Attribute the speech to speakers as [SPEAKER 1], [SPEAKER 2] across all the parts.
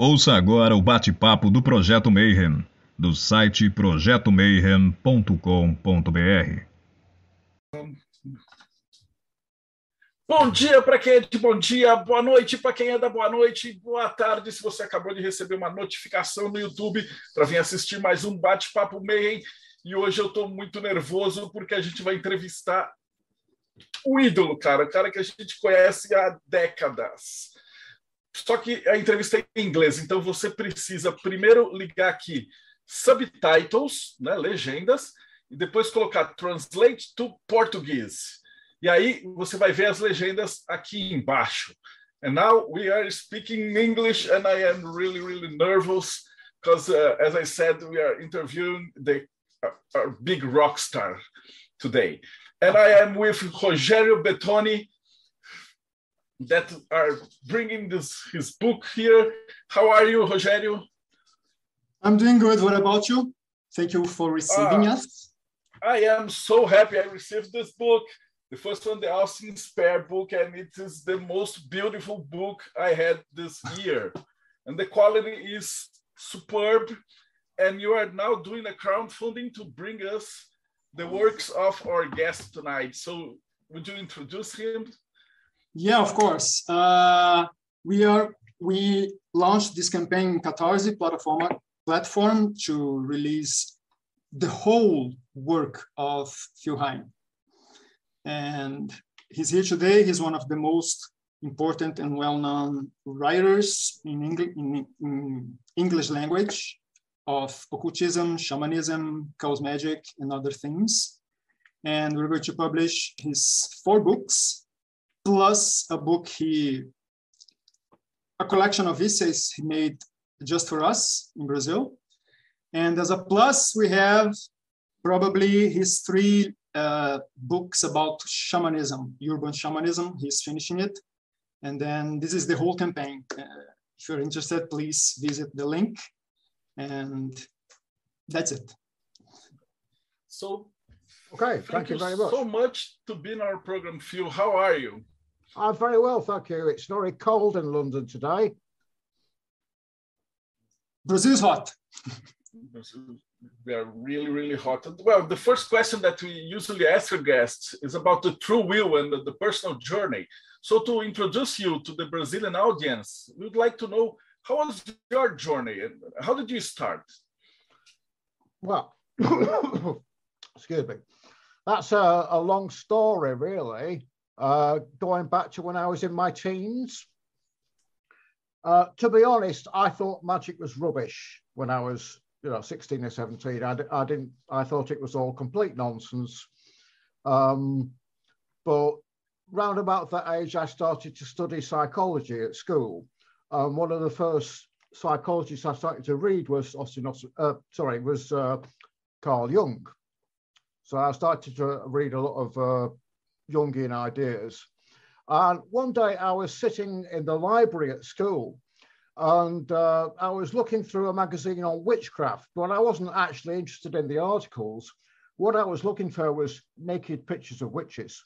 [SPEAKER 1] Ouça agora o bate-papo do Projeto Mayhem, do site projetomayhem.com.br.
[SPEAKER 2] Bom dia para quem é de bom dia, boa noite para quem é da boa noite, boa tarde se você acabou de receber uma notificação no YouTube para vir assistir mais um bate-papo Mayhem. E hoje eu estou muito nervoso porque a gente vai entrevistar o ídolo, cara, o cara que a gente conhece há décadas. Só que a entrevista é em inglês, então você precisa primeiro ligar aqui subtitles, né, legendas, e depois colocar translate to Portuguese. E aí você vai ver as legendas aqui embaixo. And now we are speaking English, and I am really, really nervous because, uh, as I said, we are interviewing the uh, our big rock star today. And I am with Rogério Bettoni, that are bringing this his book here. How are you, Rogério?
[SPEAKER 3] I'm doing good. What about you? Thank you for receiving uh, us.
[SPEAKER 2] I am so happy I received this book. The first one, the Austin Spare book, and it is the most beautiful book I had this year. And the quality is superb. And you are now doing a crowdfunding to bring us the works of our guest tonight. So, would you introduce him?
[SPEAKER 3] Yeah, of course. Uh, we are we launched this campaign in Catarse platform platform to release the whole work of Phil Hine. And he's here today. He's one of the most important and well-known writers in English, in, in English language of occultism, shamanism, chaos magic, and other things. And we're going to publish his four books plus a book he, a collection of essays he made just for us in Brazil. And as a plus, we have probably his three uh, books about shamanism, urban shamanism. He's finishing it. And then this is the whole campaign. Uh, if you're interested, please visit the link. And that's it.
[SPEAKER 2] So,
[SPEAKER 4] okay, thank,
[SPEAKER 2] thank
[SPEAKER 4] you,
[SPEAKER 2] you
[SPEAKER 4] very much.
[SPEAKER 2] so much to be in our program, Phil. How are you?
[SPEAKER 4] I'm very well, thank you. It's very cold in London today.
[SPEAKER 3] Brazil's hot.
[SPEAKER 2] we are really, really hot. Well, the first question that we usually ask our guests is about the true will and the, the personal journey. So, to introduce you to the Brazilian audience, we'd like to know how was your journey and how did you start?
[SPEAKER 4] Well, excuse me. That's a, a long story, really uh, going back to when I was in my teens. Uh, to be honest, I thought magic was rubbish when I was, you know, 16 or 17. I, I didn't, I thought it was all complete nonsense. Um, but round about that age, I started to study psychology at school. Um, one of the first psychologists I started to read was Austin, uh, sorry, was uh, Carl Jung. So I started to read a lot of uh, Jungian ideas. And one day I was sitting in the library at school and uh, I was looking through a magazine on witchcraft, but I wasn't actually interested in the articles. What I was looking for was naked pictures of witches,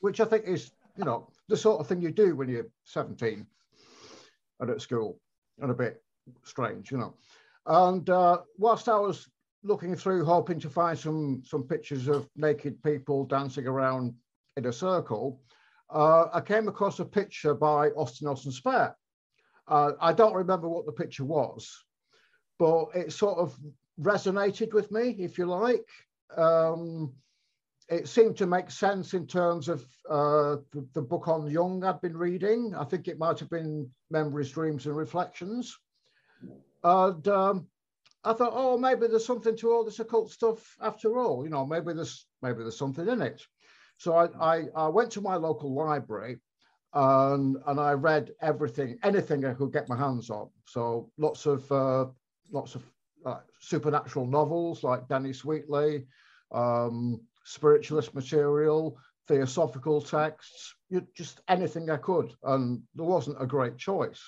[SPEAKER 4] which I think is, you know, the sort of thing you do when you're 17 and at school and a bit strange, you know. And uh, whilst I was looking through, hoping to find some some pictures of naked people dancing around in a circle, uh, I came across a picture by Austin Austin Spare. Uh, I don't remember what the picture was, but it sort of resonated with me, if you like. Um, it seemed to make sense in terms of uh, the, the, book on Jung I'd been reading. I think it might have been Memories, Dreams, and Reflections. And um, I thought, oh, maybe there's something to all this occult stuff after all. You know, maybe there's maybe there's something in it. So I, I, I went to my local library and and I read everything, anything I could get my hands on. So lots of uh, lots of uh, supernatural novels like Dennis Wheatley, um, spiritualist material, theosophical texts, you, just anything I could, and there wasn't a great choice.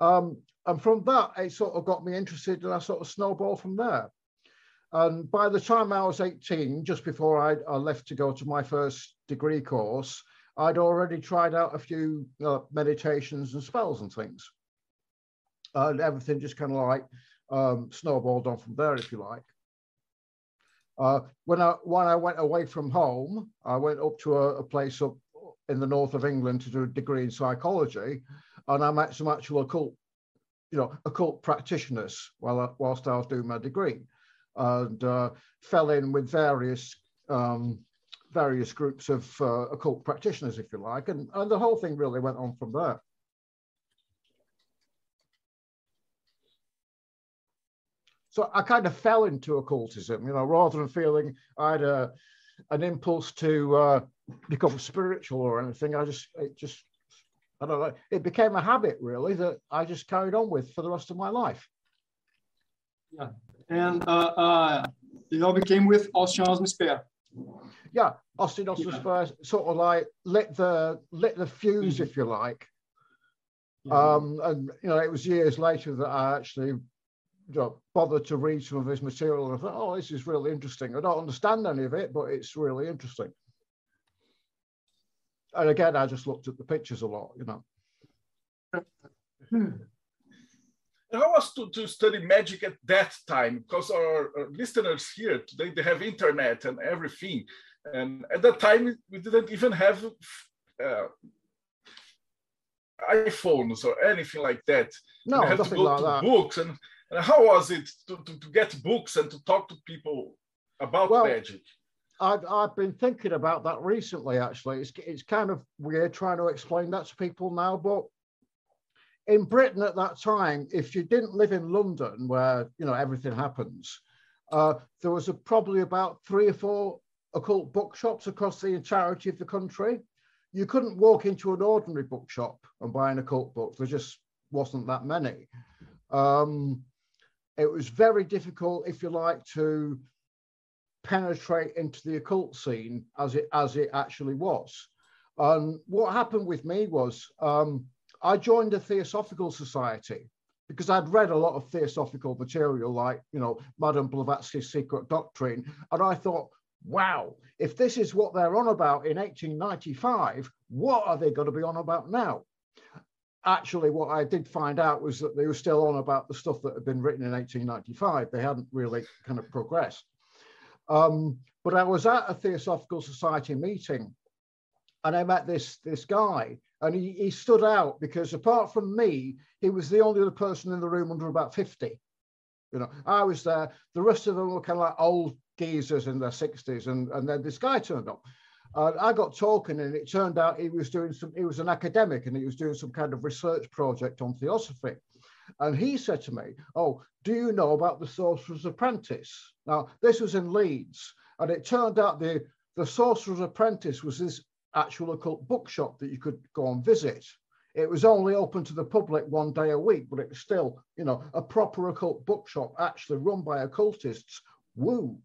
[SPEAKER 4] Um, and from that, it sort of got me interested and I sort of snowballed from there. And by the time I was 18, just before I, I left to go to my first degree course, I'd already tried out a few uh, meditations and spells and things. and everything just kind of like um, snowballed on from there, if you like. Uh, when I when I went away from home, I went up to a, a, place up in the north of England to do a degree in psychology, and I met some actual occult, you know, occult practitioners while whilst I was doing my degree, and uh, fell in with various um, various groups of uh, occult practitioners, if you like, and and the whole thing really went on from there. So I kind of fell into occultism, you know, rather than feeling I had a, an impulse to uh, become spiritual or anything. I just, it just, I don't know, it became a habit really that I just carried on with for the rest of my life.
[SPEAKER 3] Yeah. And uh, uh, it all became with Austin Osman Spare.
[SPEAKER 4] Yeah, Austin Osman yeah. Spare sort of like lit the lit the fuse, mm-hmm. if you like. Yeah. Um, and you know, it was years later that I actually you know, bothered to read some of his material and I thought, oh, this is really interesting. I don't understand any of it, but it's really interesting. And again, I just looked at the pictures a lot, you know.
[SPEAKER 2] How was to, to study magic at that time? Because our, our, listeners here today, they have internet and everything. And at that time, we didn't even have uh, iPhones or anything like that.
[SPEAKER 4] No, we had to go like to that.
[SPEAKER 2] books and and how was it to, to, to get books and to talk to people about well, magic?
[SPEAKER 4] I've, I've been thinking about that recently, actually. It's, it's kind of weird trying to explain that to people now, but in Britain at that time, if you didn't live in London where, you know, everything happens, uh, there was a, probably about three or four occult bookshops across the entirety of the country. You couldn't walk into an ordinary bookshop and buy an occult book. There just wasn't that many. Um, it was very difficult, if you like, to penetrate into the occult scene as it as it actually was. And what happened with me was um, I joined a Theosophical Society because I'd read a lot of theosophical material, like you know Madame Blavatsky's Secret Doctrine, and I thought, wow, if this is what they're on about in 1895, what are they going to be on about now? actually what I did find out was that they were still on about the stuff that had been written in 1895. They hadn't really kind of progressed. Um, but I was at a Theosophical Society meeting and I met this, this guy and he, he stood out because apart from me, he was the only other person in the room under about 50. You know, I was there. The rest of them were kind of like old geezers in their 60s. And, and then this guy turned up. Uh, I got talking, and it turned out he was doing some. He was an academic, and he was doing some kind of research project on theosophy. And he said to me, "Oh, do you know about the Sorcerer's Apprentice?" Now, this was in Leeds, and it turned out the the Sorcerer's Apprentice was this actual occult bookshop that you could go and visit. It was only open to the public one day a week, but it was still, you know, a proper occult bookshop actually run by occultists. Woo!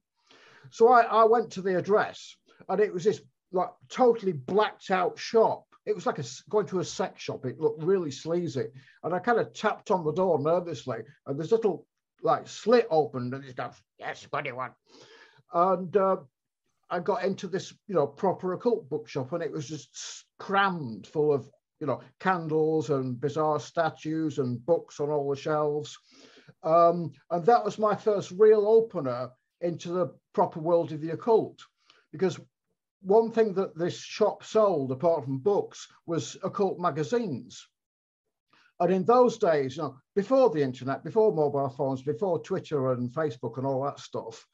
[SPEAKER 4] So I, I went to the address, and it was this like totally blacked out shop. It was like a, going to a sex shop. It looked really sleazy. And I kind of tapped on the door nervously, and this little like slit opened, and it goes, "Yes, you want?" And uh, I got into this, you know, proper occult bookshop, and it was just crammed full of, you know, candles and bizarre statues and books on all the shelves. Um, and that was my first real opener into the proper world of the occult, because one thing that this shop sold, apart from books, was occult magazines. And in those days, you know, before the internet, before mobile phones, before Twitter and Facebook and all that stuff,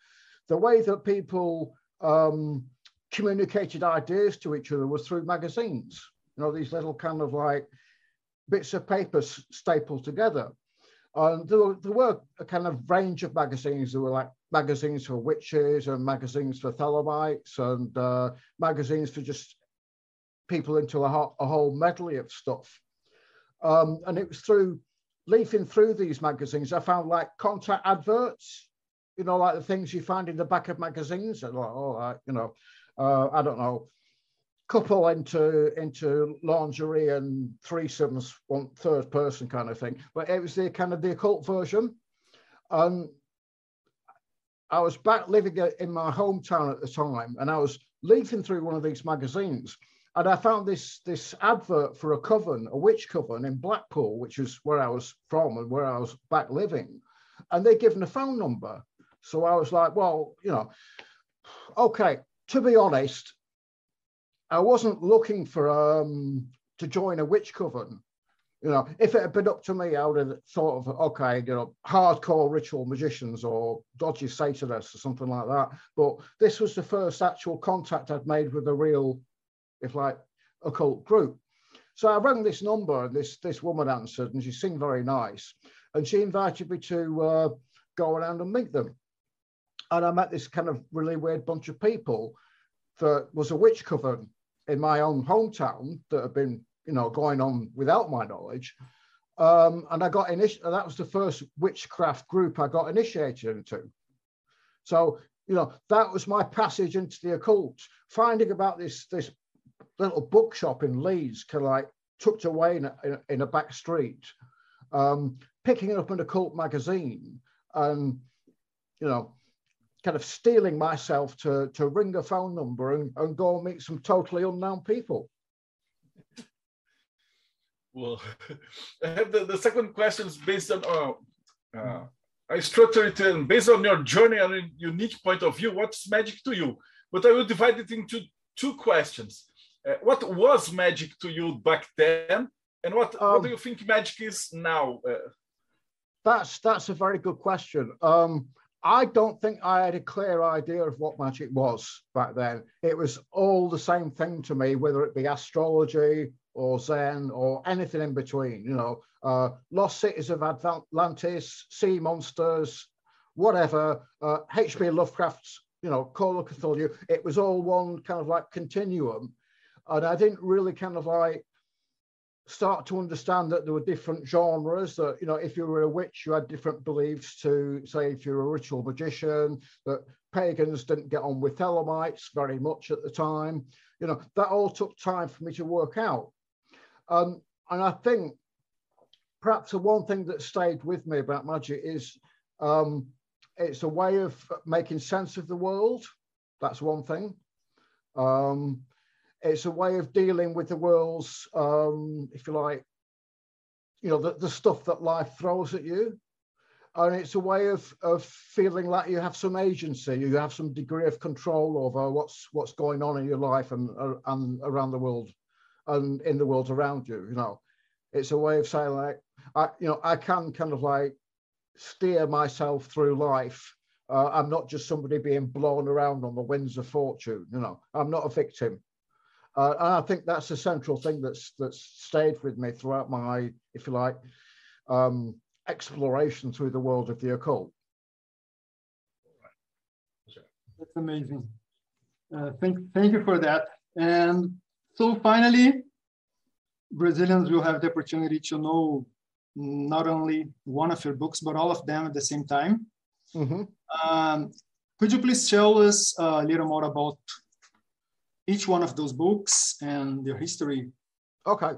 [SPEAKER 4] the way that people um, communicated ideas to each other was through magazines. You know, these little kind of like bits of paper stapled together. And there were, there were a kind of range of magazines. There were like magazines for witches and magazines for Thelemites and uh, magazines for just people into a, ho- a whole medley of stuff. Um, and it was through leafing through these magazines, I found like contact adverts, you know, like the things you find in the back of magazines. And like, all right, you know, uh, I don't know, couple into into lingerie and threesomes, one third person kind of thing. But it was the kind of the occult version. And I was back living in my hometown at the time, and I was leafing through one of these magazines, and I found this this advert for a coven, a witch coven in Blackpool, which is where I was from and where I was back living, and they'd given a phone number. So I was like, well, you know, okay. To be honest, I wasn't looking for um to join a witch coven. You know, if it had been up to me, I would have thought of okay, you know, hardcore ritual magicians or dodgy Satanists or something like that. But this was the first actual contact I'd made with a real if like occult group. So I rang this number and this, this woman answered and she seemed very nice. And she invited me to uh, go around and meet them. And I met this kind of really weird bunch of people that was a witch coven in my own hometown that had been, you know, going on without my knowledge. Um, and I got initiated, that was the first witchcraft group I got initiated into. So, you know, that was my passage into the occult, finding about this, this little bookshop in Leeds, kind of like tucked away in a, in a back street, um, picking up an occult magazine and, you know, kind of steeling myself to, to ring a phone number and, and go and meet some totally unknown people.
[SPEAKER 2] Well, I have the, the second question is based on, uh, uh, I structured it in, based on your journey and a unique point of view, what's magic to you? But I will divide it into two questions. Uh, what was magic to you back then, and what, um, what do you think magic is now? Uh,
[SPEAKER 4] that's that's a very good question. Um, I don't think I had a clear idea of what magic was back then. It was all the same thing to me, whether it be astrology or Zen or anything in between. You know, uh, Lost Cities of Atlantis, Sea Monsters, whatever. Uh, H.P. Lovecraft's, you know, Call of Cthulhu. It was all one kind of like continuum and I didn't really kind of like start to understand that there were different genres that you know if you were a witch you had different beliefs to say if you're a ritual magician that pagans didn't get on with Thelemites very much at the time. You know that all took time for me to work out. Um, and i think perhaps the one thing that stayed with me about magic is um, it's a way of making sense of the world. That's one thing. Um, it's a way of dealing with the world's, um, if you like, you know, the, the stuff that life throws at you. And it's a way of, of feeling like you have some agency, you have some degree of control over what's what's going on in your life and, uh, and around the world and in the world around you, you know. It's a way of saying like, I, you know, I can kind of like steer myself through life. Uh, I'm not just somebody being blown around on the winds of fortune, you know, I'm not a victim. Uh, and I think that's a central thing that's that's stayed with me throughout my, if you like, um, exploration through the world of the occult.
[SPEAKER 3] That's amazing. Uh, thank, thank you for that. And so finally, Brazilians will have the opportunity to know not only one of your books, but all of them at the same time. Mm -hmm. um, could you please tell us a little more about each one of those books and their history.
[SPEAKER 4] Okay,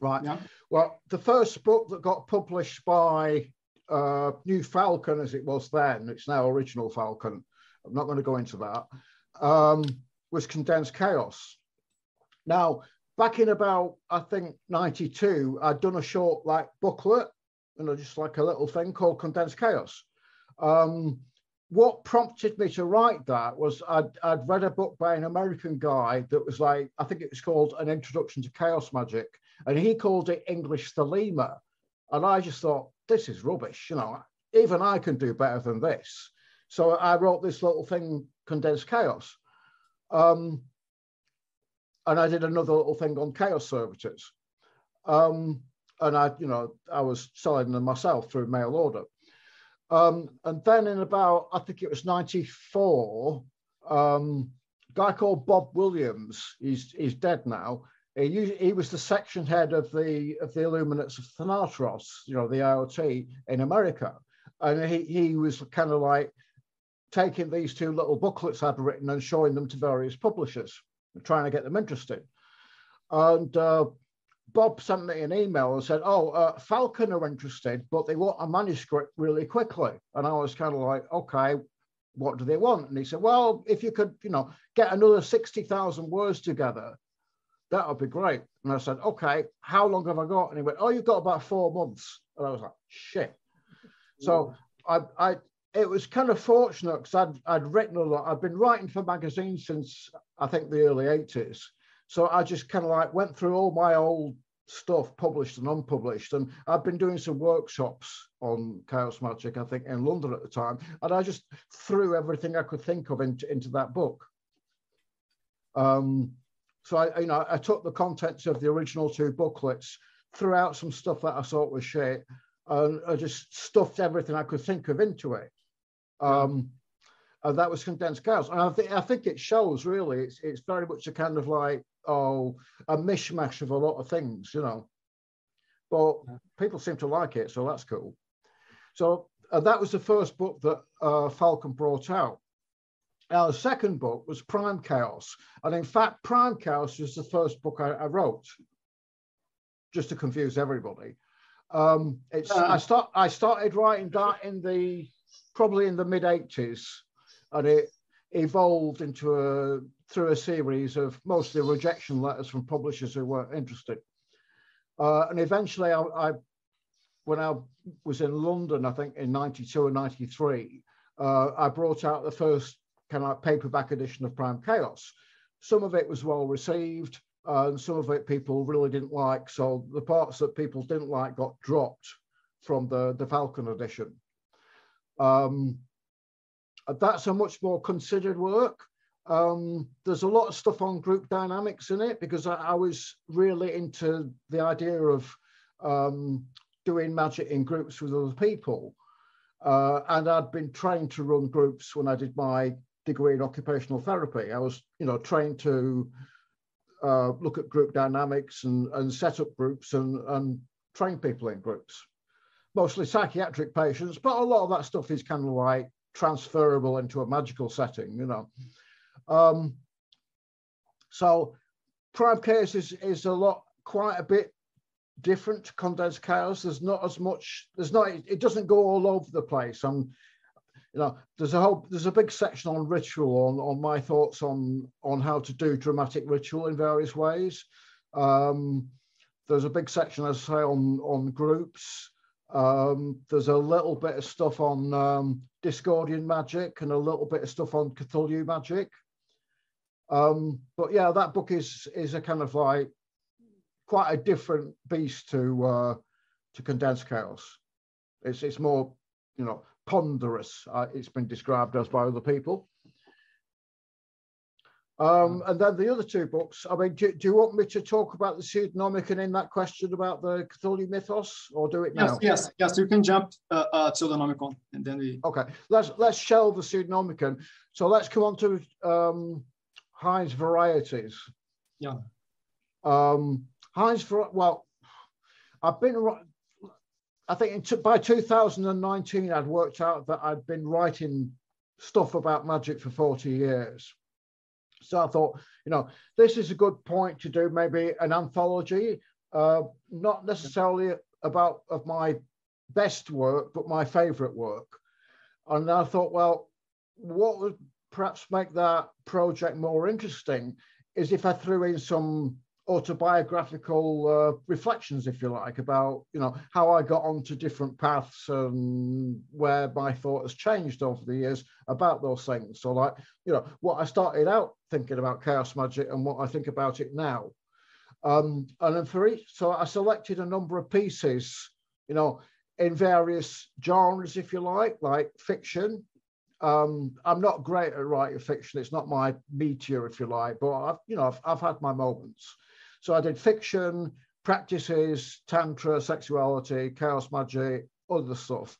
[SPEAKER 4] right. Yeah. Well, the first book that got published by uh, New Falcon, as it was then, it's now Original Falcon. I'm not going to go into that. Um, was Condensed Chaos. Now, back in about I think '92, I'd done a short like booklet, you know, just like a little thing called Condensed Chaos. Um, what prompted me to write that was I'd, I'd, read a book by an American guy that was like, I think it was called An Introduction to Chaos Magic, and he called it English Thelema. And I just thought, this is rubbish, you know, even I can do better than this. So I wrote this little thing, Condensed Chaos. Um, and I did another little thing on chaos servitors. Um, and I, you know, I was selling them myself through mail order. Um, and then in about, I think it was 94, um, a guy called Bob Williams, he's, he's dead now. He, he was the section head of the of the Illuminates of Thanateros, you know, the IoT in America. And he, he was kind of like taking these two little booklets I'd written and showing them to various publishers, trying to get them interested. And uh, Bob sent me an email and said, "Oh, uh, Falcon are interested, but they want a manuscript really quickly." And I was kind of like, "Okay, what do they want?" And he said, "Well, if you could, you know, get another sixty thousand words together, that would be great. And I said, okay, how long have I got? And he went, oh, you've got about four months. And I was like, shit. So I, I, it was kind of fortunate because I'd, I'd written a lot. I'd been writing for magazines since I think the early 80s. So I just kind of like went through all my old stuff, published and unpublished. And I've been doing some workshops on chaos magic, I think, in London at the time. And I just threw everything I could think of into, into that book. Um, so I, you know, I took the contents of the original two booklets, threw out some stuff that I thought was shit, and I just stuffed everything I could think of into it. Um, and that was condensed chaos. And I, th- I think it shows really. It's it's very much a kind of like oh a mishmash of a lot of things, you know. But people seem to like it, so that's cool. So uh, that was the first book that uh, Falcon brought out. Now, the second book was Prime Chaos. And in fact, Prime Chaos was the first book I, I wrote, just to confuse everybody. Um, it's, uh, I, start, I started writing that in the probably in the mid 80s, and it evolved into a through a series of mostly rejection letters from publishers who weren't interested. Uh, and eventually, I, I, when I was in London, I think in 92 or 93, uh, I brought out the first kind of paperback edition of Prime Chaos. Some of it was well received, uh, and some of it people really didn't like. So the parts that people didn't like got dropped from the, the Falcon edition. Um, that's a much more considered work. Um, there's a lot of stuff on group dynamics in it because I, I was really into the idea of um, doing magic in groups with other people. Uh, and I'd been trained to run groups when I did my degree in occupational therapy. I was, you know, trained to uh, look at group dynamics and, and set up groups and, and train people in groups, mostly psychiatric patients, but a lot of that stuff is kind of like transferable into a magical setting, you know. Um, so prime chaos is, is a lot, quite a bit different to condensed chaos. There's not as much, there's not, it doesn't go all over the place. I'm you know, there's a whole there's a big section on ritual on on my thoughts on on how to do dramatic ritual in various ways. Um, there's a big section, as I say, on on groups. Um, there's a little bit of stuff on um, Discordian magic and a little bit of stuff on Cthulhu magic. Um, but yeah, that book is is a kind of like quite a different beast to uh, to condensed chaos. It's it's more you know ponderous, uh, it's been described as by other people. Um, and then the other two books, I mean, do, do, you want me to talk about the pseudonymic and in that question about the Cthulhu mythos or do it now?
[SPEAKER 3] Yes, yes, yes, you can jump uh, uh, pseudonomicon and then we...
[SPEAKER 4] Okay, let's, let's shelve the pseudonomicon. So let's come on to um, Hine's varieties.
[SPEAKER 3] Yeah.
[SPEAKER 4] Um, Hine's, for well, I've been I think by 2019, I'd worked out that I'd been writing stuff about magic for 40 years. So I thought, you know, this is a good point to do maybe an anthology, uh, not necessarily about of my best work, but my favorite work. And I thought, well, what would perhaps make that project more interesting is if I threw in some autobiographical uh, reflections, if you like, about you know how I got onto different paths and where my thought has changed over the years about those things. So, like you know, what I started out thinking about chaos magic and what I think about it now. Um, and then for each, so I selected a number of pieces, you know, in various genres, if you like, like fiction. Um, I'm not great at writing fiction; it's not my meteor, if you like, but I've, you know, I've, I've had my moments. So I did fiction, practices, tantra, sexuality, chaos magic, other stuff.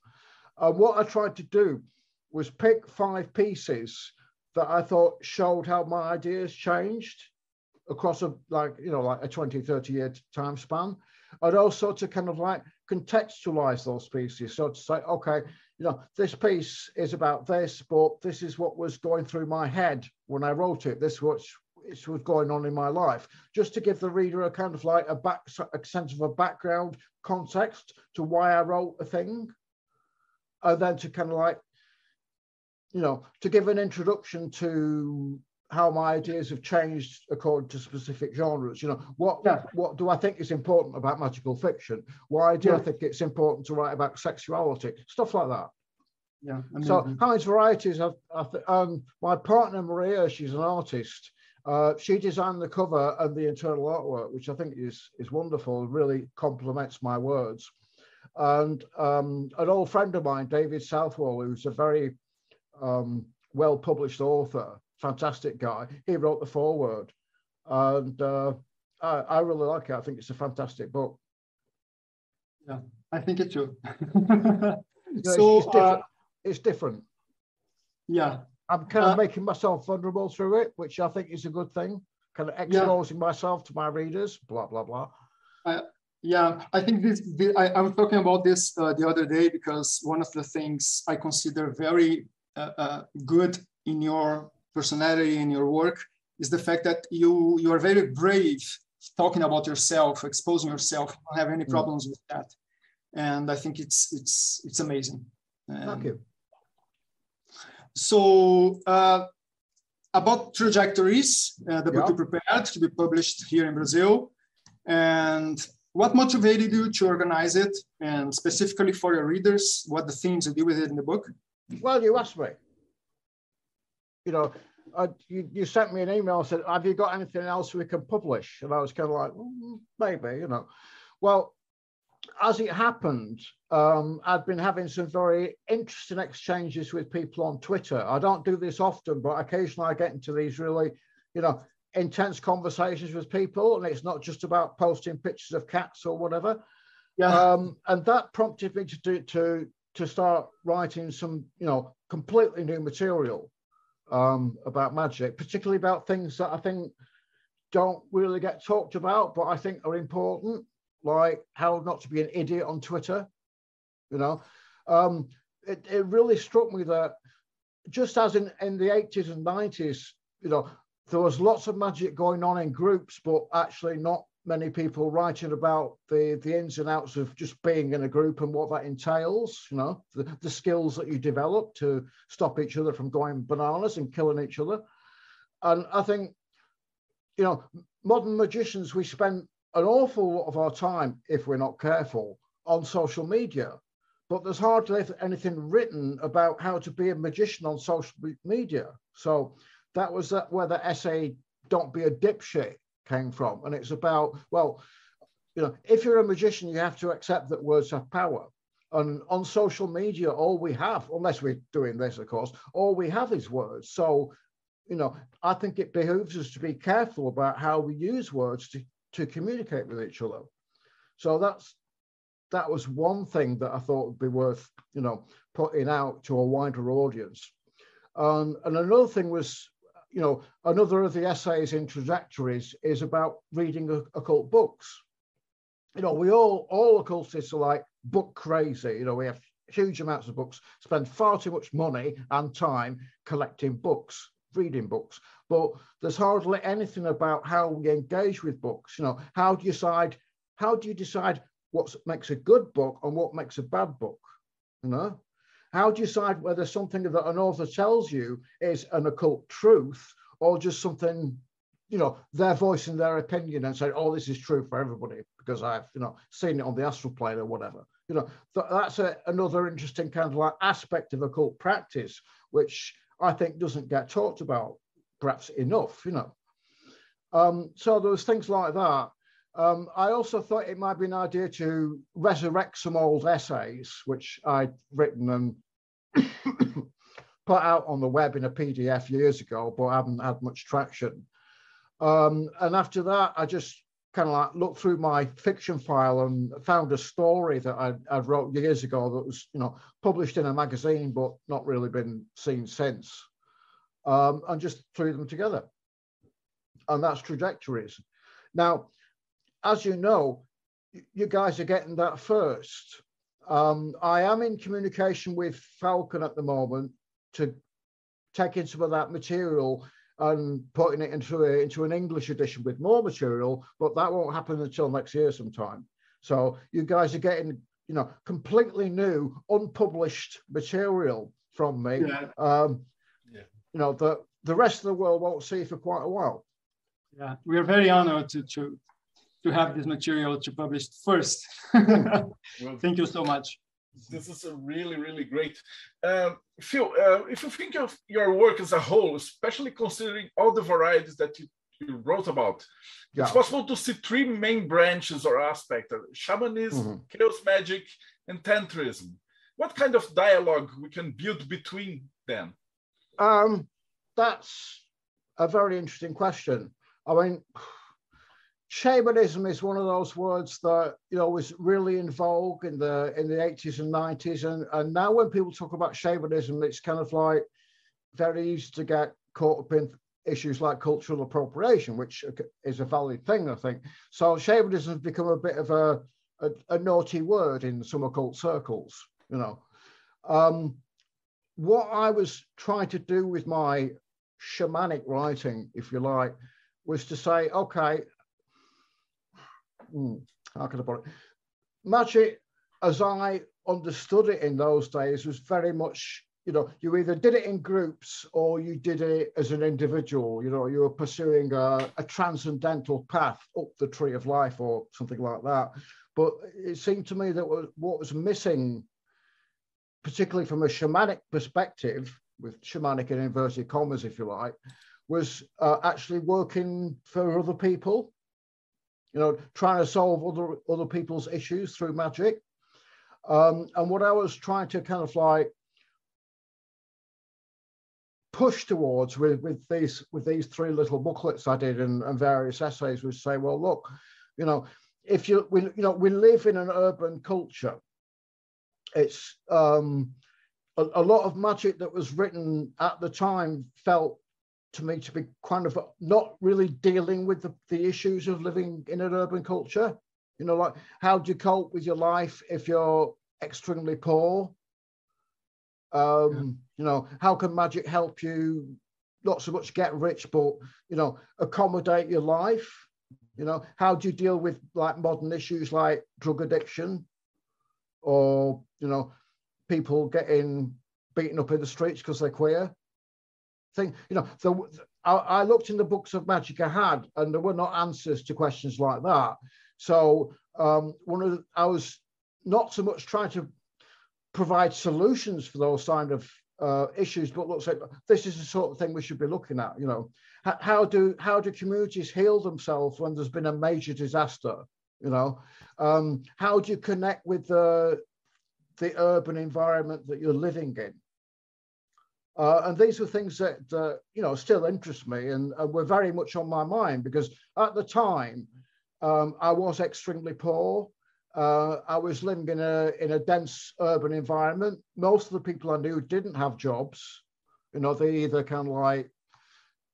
[SPEAKER 4] And what I tried to do was pick five pieces that I thought showed how my ideas changed across a like you know like a 20 30 year time span. And also to kind of like contextualize those pieces. So to say okay you know this piece is about this but this is what was going through my head when i wrote it. This was which was going on in my life, just to give the reader a kind of like a back a sense of a background context to why I wrote a thing, and then to kind of like, you know, to give an introduction to how my ideas have changed according to specific genres. You know, what
[SPEAKER 3] Yeah.
[SPEAKER 4] what do I think is important about magical fiction? Why do I think it's important to write about sexuality? Stuff like that.
[SPEAKER 3] Yeah.
[SPEAKER 4] So
[SPEAKER 3] how
[SPEAKER 4] many Varieties, I've, I've, um, my partner Maria, she's an artist. Uh, she designed the cover and the internal artwork, which I think is is wonderful. Really complements my words. And um, an old friend of mine, David Southwell, who's a very um, well published author, fantastic guy. He wrote the foreword, and uh, I, I really like it. I think it's a fantastic book.
[SPEAKER 3] Yeah, I think it too.
[SPEAKER 4] You know,
[SPEAKER 3] so
[SPEAKER 4] it's, it's
[SPEAKER 3] uh,
[SPEAKER 4] different. it's different.
[SPEAKER 3] yeah,
[SPEAKER 4] I'm kind of
[SPEAKER 3] Uh,
[SPEAKER 4] making myself vulnerable through it, which I think is a good thing. Kind of exposing myself to my readers, blah blah blah.
[SPEAKER 3] yeah. I think this. the- I, I was talking about this uh, the other day because one of the things I consider very uh, uh, good in your personality in your work is the fact that you you are very brave talking about yourself, exposing yourself. You don't have any
[SPEAKER 4] Mm.
[SPEAKER 3] problems with that, and I think it's it's it's amazing.
[SPEAKER 4] Thank you.
[SPEAKER 3] So uh, about trajectories, uh, the book
[SPEAKER 4] Yeah.
[SPEAKER 3] you prepared to be published here in Brazil, and what motivated you to organize it, and specifically for your readers, what the themes you deal with it in the book?
[SPEAKER 4] Well, you asked me. You know, uh, you, you sent me an email and said, "Have you got anything else we can publish?" And I was kind of like, "Mm, "Maybe," you know. Well, as it happened, um, I'd been having some very interesting exchanges with people on Twitter. I don't do this often, but occasionally I get into these really, you know, intense conversations with people, and it's not just about posting pictures of cats or whatever.
[SPEAKER 3] Yeah,
[SPEAKER 4] Um, and that prompted me to do to to start writing some, you know, completely new material um, about magic, particularly about things that I think don't really get talked about, but I think are important, like how not to be an idiot on Twitter. You know, um, it, it really struck me that just as in, in the 80s and 90s, you know, there was lots of magic going on in groups, but actually not many people writing about the the ins and outs of just being in a group and what that entails you know the, the skills that you develop to stop each other from going bananas and killing each other and i think you know modern magicians we spend an awful lot of our time if we're not careful on social media but there's hardly anything written about how to be a magician on social media so that was that where the essay don't be a dipshit came from. And it's about, well, you know, if you're a magician, you have to accept that words have power. And on social media, all we have, unless we're doing this, of course, all we have is words. So, you know, I think it behooves us to be careful about how we use words to, to communicate with each other. So that's that was one thing that I thought would be worth, you know, putting out to a wider audience. Um, and another thing was you know, another of the essays in trajectories is about reading occult books. You know, we all, all occultists are like book crazy. You know, we have huge amounts of books, spend far too much money and time collecting books, reading books. But there's hardly anything about how we engage with books. You know, how do you decide, how do you decide what makes a good book and what makes a bad book? You know, how do you decide whether something that an author tells you is an occult truth or just something, you know, their voice and their opinion and say, oh, this is true for everybody because I've, you know, seen it on the astral plane or whatever. You know, th- that's a, another interesting kind of like aspect of occult practice, which I think doesn't get talked about perhaps enough, you know. Um, so there was things like that. Um, I also thought it might be an idea to resurrect some old essays, which I'd written and put out on the web in a PDF years ago, but I haven't had much traction. Um, and after that, I just kind of like looked through my fiction file and found a story that I, I wrote years ago that was, you know, published in a magazine, but not really been seen since, um, and just threw them together. And that's trajectories. Now, as you know, you guys are getting that first. Um, I am in communication with Falcon at the moment to take in some of that material and putting it into a, into an English edition with more material, but that won't happen until next year sometime. So you guys are getting, you know, completely new, unpublished material from me.
[SPEAKER 3] Yeah.
[SPEAKER 4] Um,
[SPEAKER 2] Yeah.
[SPEAKER 4] You know that the rest of the world won't see for quite a while.
[SPEAKER 3] Yeah, we are very honored to, to, to have this material to publish first. well, Thank you so much.
[SPEAKER 2] This is a really, really great. Uh, Phil, uh, if you think of your work as a whole, especially considering all the varieties that you, you wrote about, yeah. it's possible to see three main branches or aspects, shamanism, mm -hmm. chaos magic, and tantrism. What kind of dialogue we can build between them?
[SPEAKER 4] Um, that's a very interesting question. I mean, shamanism is one of those words that you know was really in vogue in the in the 80s and 90s and and now when people talk about shamanism it's kind of like very easy to get caught up in issues like cultural appropriation which is a valid thing i think. So shamanism has become a bit of a a, a naughty word in some occult circles you know. Um, what i was trying to do with my shamanic writing if you like was to say okay Hmm, how can I put it? Magic, as I understood it in those days, was very much, you know, you either did it in groups or you did it as an individual. You know, you were pursuing a, a transcendental path up the tree of life or something like that. But it seemed to me that what was missing, particularly from a shamanic perspective, with shamanic in inverted commas, if you like, was uh, actually working for other people you know, trying to solve other other people's issues through magic. Um, and what I was trying to kind of like push towards with, with these with these three little booklets I did and, and various essays was say, well, look, you know, if you we you know we live in an urban culture, it's um, a, a lot of magic that was written at the time felt to me to be kind of not really dealing with the, the issues of living in an urban culture. You know, like how do you cope with your life if you're extremely poor? Um, yeah. You know, how can magic help you not so much get rich, but, you know, accommodate your life? You know, how do you deal with like modern issues like drug addiction or, you know, people getting beaten up in the streets because they're queer? Thing. You know, so I, I, looked in the books of magic I had, and there were not answers to questions like that. So um, one of the, I was not so much trying to provide solutions for those kind of uh, issues, but looks like this is the sort of thing we should be looking at. You know, how, how do how do communities heal themselves when there's been a major disaster? You know, um, how do you connect with the the urban environment that you're living in? Uh, and these were things that, uh, you know, still interest me and, and, were very much on my mind because at the time um, I was extremely poor. Uh, I was living in a, in a dense urban environment. Most of the people I knew didn't have jobs. You know, they either kind of like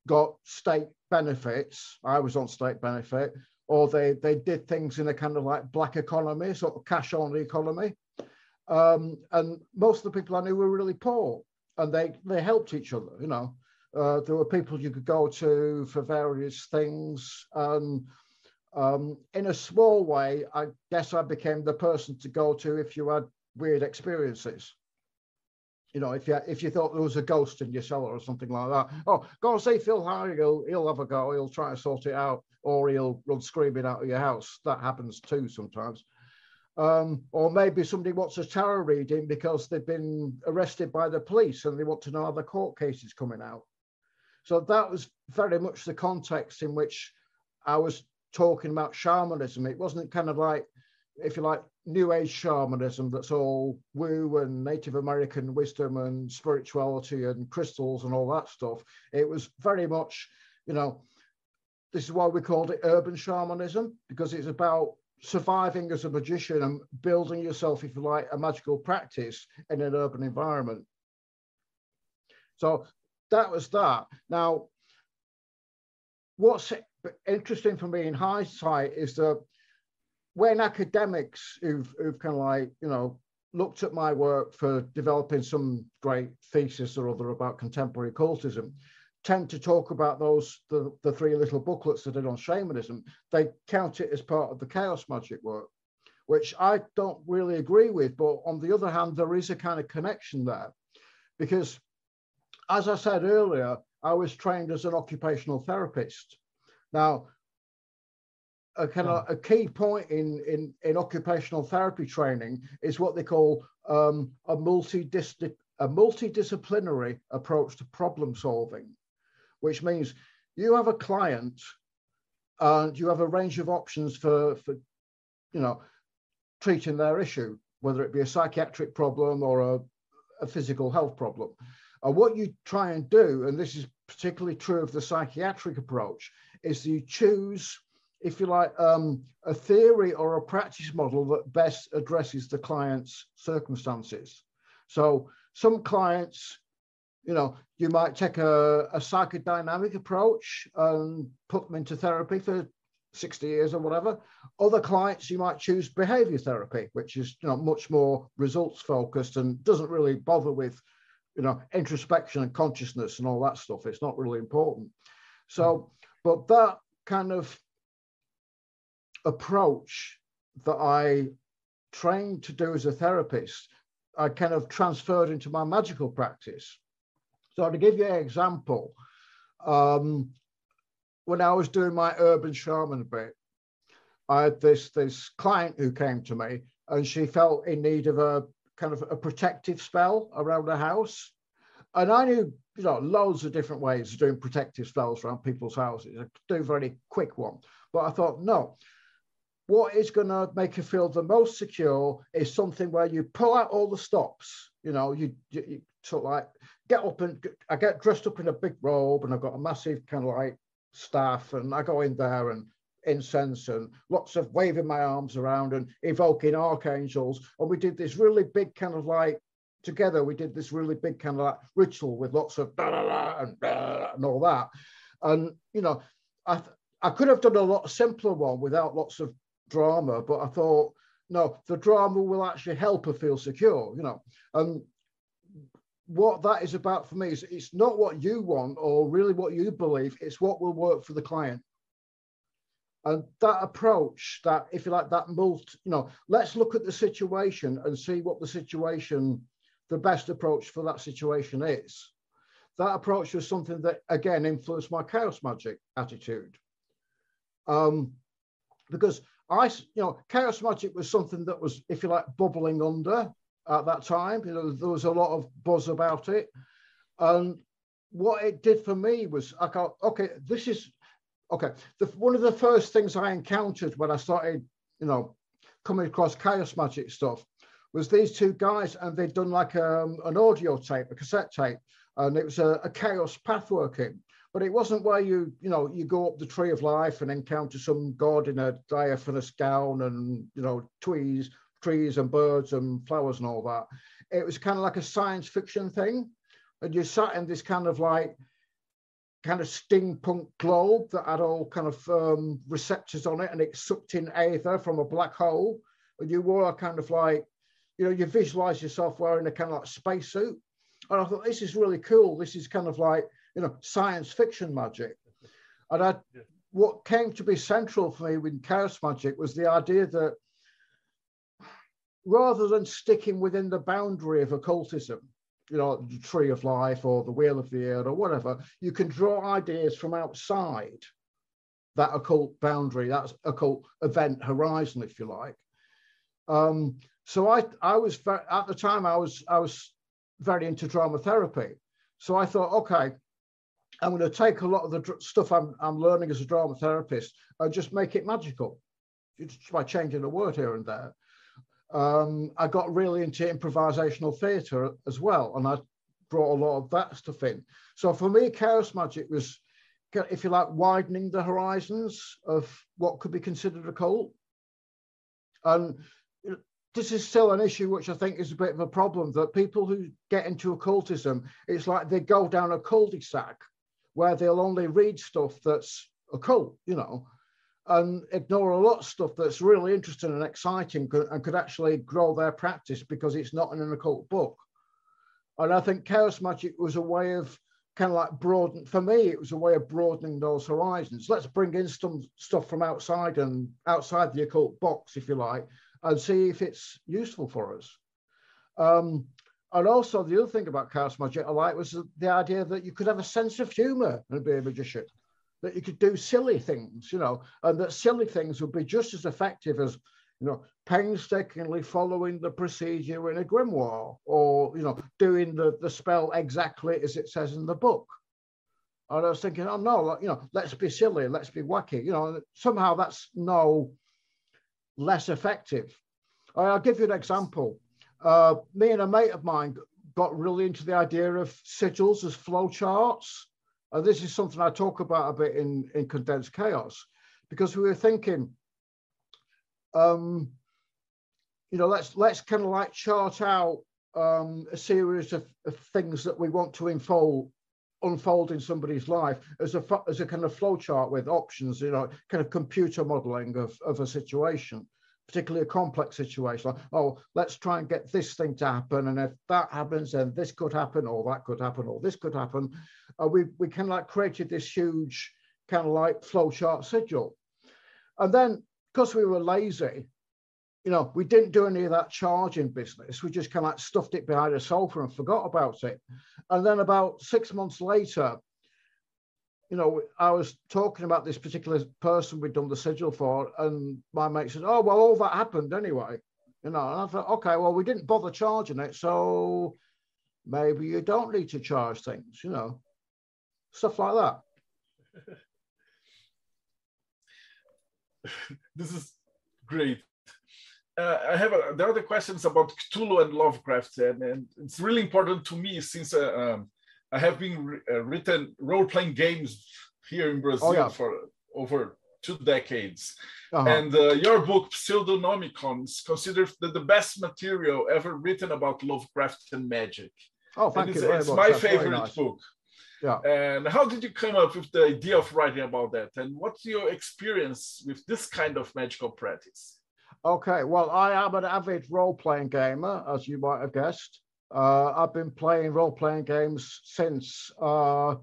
[SPEAKER 4] got state benefits. I was on state benefit, or they, they did things in a kind of like black economy, sort of cash only economy. Um, and most of the people I knew were really poor and they they helped each other. You know, uh, there were people you could go to for various things, and um, in a small way, I guess I became the person to go to if you had weird experiences. You know, if you if you thought there was a ghost in your cellar or something like that, oh, go and see Phil Hardy. He'll he'll have a go. He'll try and sort it out, or he'll run screaming out of your house. That happens too sometimes. Um, or maybe somebody wants a tarot reading because they've been arrested by the police and they want to know how the court case is coming out. So that was very much the context in which I was talking about shamanism. It wasn't kind of like, if you like, New Age shamanism that's all woo and Native American wisdom and spirituality and crystals and all that stuff. It was very much, you know, this is why we called it urban shamanism because it's about surviving as a magician and building yourself, if you like, a magical practice in an urban environment. So that was that. Now, what's interesting for me in hindsight is that when academics who've, who've kind of like, you know, looked at my work for developing some great thesis or other about contemporary occultism, tend to talk about those the, the three little booklets that did on shamanism they count it as part of the chaos magic work which i don't really agree with but on the other hand there is a kind of connection there because as i said earlier I was trained as an occupational therapist. Now, a kind of a key point in, in, in occupational therapy training is what they call um, a, multidis- a multidisciplinary approach to problem solving, which means you have a client and you have a range of options for, for you know, treating their issue, whether it be a psychiatric problem or a, a physical health problem. And what you try and do, and this is particularly true of the psychiatric approach, is you choose if you like, um, a theory or a practice model that best addresses the client's circumstances. So some clients, you know, you might take a, a psychodynamic approach and put them into therapy for 60 years or whatever. Other clients, you might choose behavior therapy, which is, you know, much more results focused and doesn't really bother with, you know, introspection and consciousness and all that stuff. It's not really important. So, but that kind of approach that I trained to do as a therapist, I kind of transferred into my magical practice. So to give you an example, um, when I was doing my urban shaman bit, I had this this client who came to me, and she felt in need of a kind of a protective spell around the house. And I knew, you know, loads of different ways of doing protective spells around people's houses. I could do a very quick one. But I thought, no, what is going to make you feel the most secure is something where you pull out all the stops. You know, you, you, you sort of like get up and I get dressed up in a big robe and I've got a massive kind of like staff and I go in there and incense and lots of waving my arms around and evoking archangels. And we did this really big kind of like together, we did this really big kind of like ritual with lots of da da da and, da, and all that. And, you know, I, I could have done a lot simpler one without lots of drama, but I thought, no, the drama will actually help her feel secure, you know. And what that is about for me is it's not what you want or really what you believe, it's what will work for the client. And that approach, that if you like, that multi, you know, let's look at the situation and see what the situation, the best approach for that situation is. That approach was something that again influenced my chaos magic attitude. Um, because I, you know, chaos magic was something that was, if you like, bubbling under at that time. You know, there was a lot of buzz about it, and what it did for me was, I got okay, this is okay. The, one of the first things I encountered when I started, you know, coming across chaos magic stuff was these two guys, and they'd done like um, an audio tape, a cassette tape, and it was a, a chaos pathworking but it wasn't where you you know you go up the tree of life and encounter some god in a diaphanous gown and you know trees trees and birds and flowers and all that. It was kind of like a science fiction thing. And you sat in this kind of like kind of steampunk globe that had all kind of um, receptors on it and it sucked in aether from a black hole. And you wore a kind of like you know you visualize yourself wearing a kind of like spacesuit. And i thought this is really cool. This is kind of like you know, science fiction magic. And I, what came to be central for me with chaos magic was the idea that rather than sticking within the boundary of occultism, you know, the tree of life or the wheel of the earth or whatever, you can draw ideas from outside that occult boundary, that occult event horizon, if you like. Um, so I, I was at the time I was I was very into drama therapy. So I thought, okay, I'm going to take a lot of the stuff I'm, I'm learning as a drama therapist and just make it magical, just by changing a word here and there. Um, I got really into improvisational theatre as well, and I brought a lot of that stuff in. So for me, chaos magic was, if you like, widening the horizons of what could be considered a cult. And this is still an issue which I think is a bit of a problem that people who get into occultism, it's like they go down a cul-de-sac where they'll only read stuff that's occult, you know, and ignore a lot of stuff that's really interesting and exciting and could actually grow their practice because it's not in an occult book. And I think chaos magic was a way of kind of like broaden for me it was a way of broadening those horizons. Let's bring in some stuff from outside and outside the occult box if you like and see if it's useful for us. Um, And also the other thing about chaos magic I like was the idea that you could have a sense of humor and be a magician, that you could do silly things, you know, and that silly things would be just as effective as, you know, painstakingly following the procedure in a grimoire or, you know, doing the, the spell exactly as it says in the book. And I was thinking, oh no, you know, let's be silly, let's be wacky, you know, somehow that's no less effective. I'll give you an example. Uh, me and a mate of mine got really into the idea of sigils as flowcharts. And this is something I talk about a bit in, in Condensed Chaos, because we were thinking, um, you know, let's let's kind of like chart out um, a series of, of things that we want to unfold unfold in somebody's life as a as a kind of flowchart with options, you know, kind of computer modeling of, of a situation particularly a complex situation like oh let's try and get this thing to happen and if that happens then this could happen or that could happen or this could happen. Uh, we we kind of like created this huge kind of like flowchart sigil. And then because we were lazy you know we didn't do any of that charging business. We just kind of like stuffed it behind a sofa and forgot about it. And then about six months later you know, I was talking about this particular person we'd done the sigil for, and my mate said, "Oh, well, all that happened anyway." You know, and I thought, okay, well, we didn't bother charging it, so maybe you don't need to charge things, you know, stuff like that.
[SPEAKER 2] this is great. Uh, I have a, there are the questions about Cthulhu and Lovecraft, and, and it's really important to me since uh, um, have been uh, written role playing games here in Brazil oh, yeah. for over two decades. Uh-huh. And uh, your book, Pseudonomicon, is considered the, the best material ever written about Lovecraft and magic.
[SPEAKER 4] Oh, thank
[SPEAKER 2] and
[SPEAKER 4] you.
[SPEAKER 2] It's, it's my
[SPEAKER 4] That's
[SPEAKER 2] favorite
[SPEAKER 4] nice.
[SPEAKER 2] book.
[SPEAKER 4] Yeah.
[SPEAKER 2] And how did you come up with the idea of writing about that? And what's your experience with this kind of magical practice?
[SPEAKER 4] Okay, well, I am an avid role playing gamer, as you might have guessed. Uh, I've been playing role playing games since uh,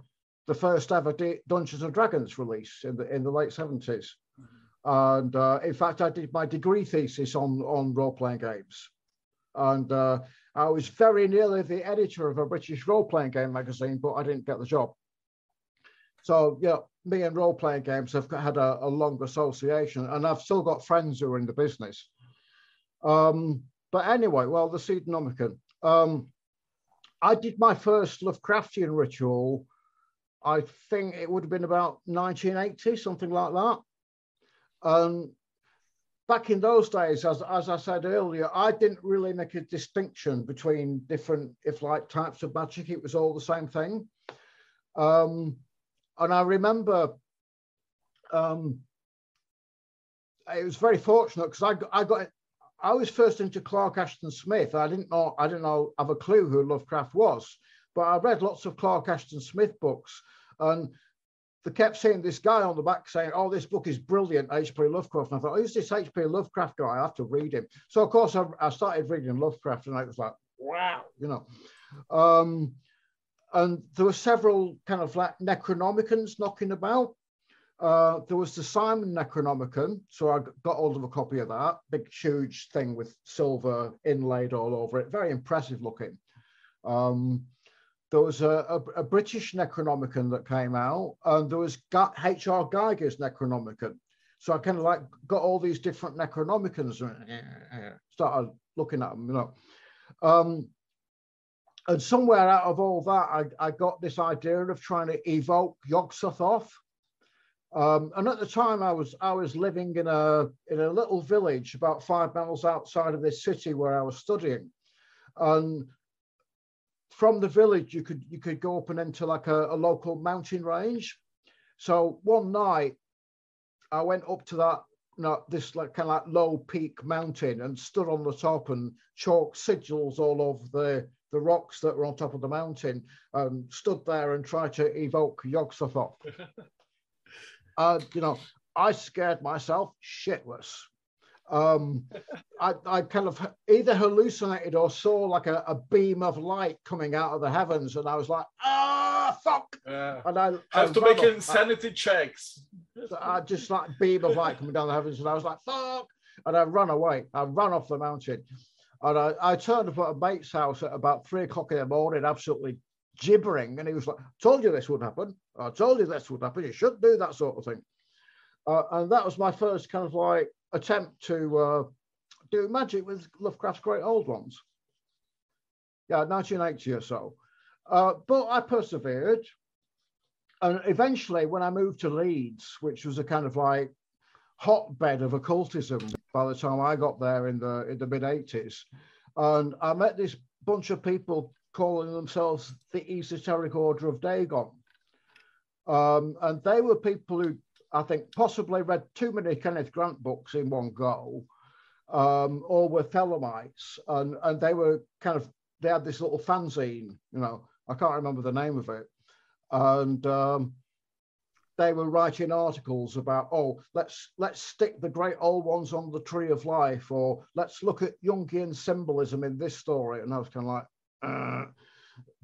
[SPEAKER 4] the first ever D- Dungeons and Dragons release in the in the late 70s. Mm-hmm. And uh, in fact, I did my degree thesis on, on role playing games. And uh, I was very nearly the editor of a British role playing game magazine, but I didn't get the job. So, yeah, me and role playing games have had a, a long association, and I've still got friends who are in the business. Um, but anyway, well, the Pseudonomicon. Um, I did my first Lovecraftian ritual, I think it would have been about 1980, something like that. And back in those days, as, as I said earlier, I didn't really make a distinction between different, if like, types of magic. It was all the same thing. Um, and I remember um, it was very fortunate because I, I got I was first into Clark Ashton Smith. I didn't know, I didn't know, have a clue who Lovecraft was, but I read lots of Clark Ashton Smith books, and they kept seeing this guy on the back saying, "Oh, this book is brilliant, H.P. Lovecraft." And I thought, "Who's this H.P. Lovecraft guy? I have to read him." So of course, I, I started reading Lovecraft, and I was like, "Wow," you know. Um, and there were several kind of like Necronomicons knocking about. Uh, there was the Simon Necronomicon, so I got hold of a copy of that. Big, huge thing with silver inlaid all over it. Very impressive looking. Um, there was a, a, a, British Necronomicon that came out, and there was H.R. Giger's Necronomicon. So I kind of like got all these different Necronomicons and started looking at them, you know. Um, and somewhere out of all that, I, I got this idea of trying to evoke Yog-Sothoth um, and at the time, I was I was living in a in a little village about five miles outside of this city where I was studying, and from the village you could you could go up and into like a, a local mountain range. So one night, I went up to that this like kind of like low peak mountain and stood on the top and chalked sigils all over the the rocks that were on top of the mountain and stood there and tried to evoke Yog-Sothoth. uh, you know, I scared myself shitless. Um, I, I kind of either hallucinated or saw like a, a, beam of light coming out of the heavens, and I was like, ah, fuck.
[SPEAKER 2] Uh, and I, I have to make insanity I, checks.
[SPEAKER 4] I just like beam of light coming down the heavens, and I was like, fuck. And I run away. I run off the mountain. And I, I turned up at a mate's house at about three o'clock in the morning, absolutely gibbering. And he was like, told you this would happen. I told you this would happen. You shouldn't do that sort of thing. Uh, and that was my first kind of like attempt to uh, do magic with Lovecraft's Great Old Ones. Yeah, 1980 or so. Uh, but I persevered. And eventually, when I moved to Leeds, which was a kind of like hotbed of occultism by the time I got there in the in the mid 80s, and I met this bunch of people calling themselves the Esoteric Order of Dagon. Um, and they were people who I think possibly read too many Kenneth Grant books in one go, um, or were Thelemites, and and they were kind of they had this little fanzine, you know, I can't remember the name of it, and um, they were writing articles about, oh, let's let's stick the great old ones on the tree of life, or let's look at Jungian symbolism in this story. And I was kind of like, uh,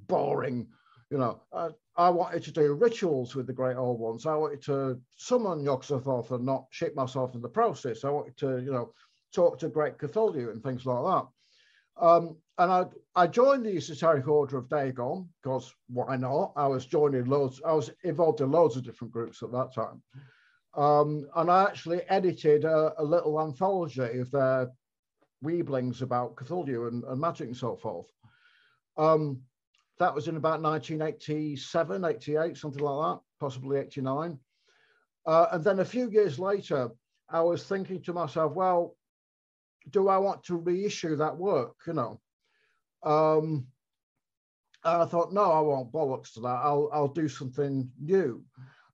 [SPEAKER 4] boring, you know. I, I, wanted to do rituals with the great old ones. I wanted to summon Yog-Sothoth and not shit myself in the process. I wanted to, you know, talk to great Cthulhu and things like that. Um, and I, I joined the Esoteric Order of Dagon because why not? I was joining loads, I was involved in loads of different groups at that time. Um, and I actually edited a, a, little anthology of their weeblings about Cthulhu and, and magic and so forth. Um, that was in about 1987, 88, something like that, possibly 89. Uh, and then a few years later, I was thinking to myself, well, do I want to reissue that work? You know, um, and I thought, no, I won't bollocks to that. I'll I'll do something new.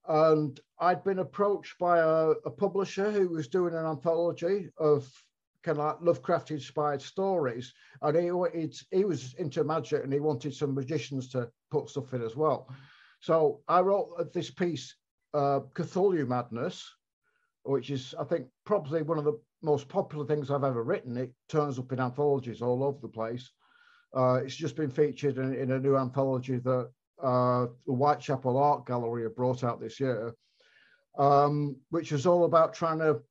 [SPEAKER 4] And I'd been approached by a, a publisher who was doing an anthology of kind of like Lovecraft inspired stories, and he he was into magic and he wanted some magicians to put stuff in as well. So I wrote this piece, uh, Cthulhu Madness, which is I think probably one of the most popular things I've ever written. It turns up in anthologies all over the place. Uh, it's just been featured in, in a new anthology that uh, the Whitechapel Art Gallery have brought out this year, um, which is all about trying to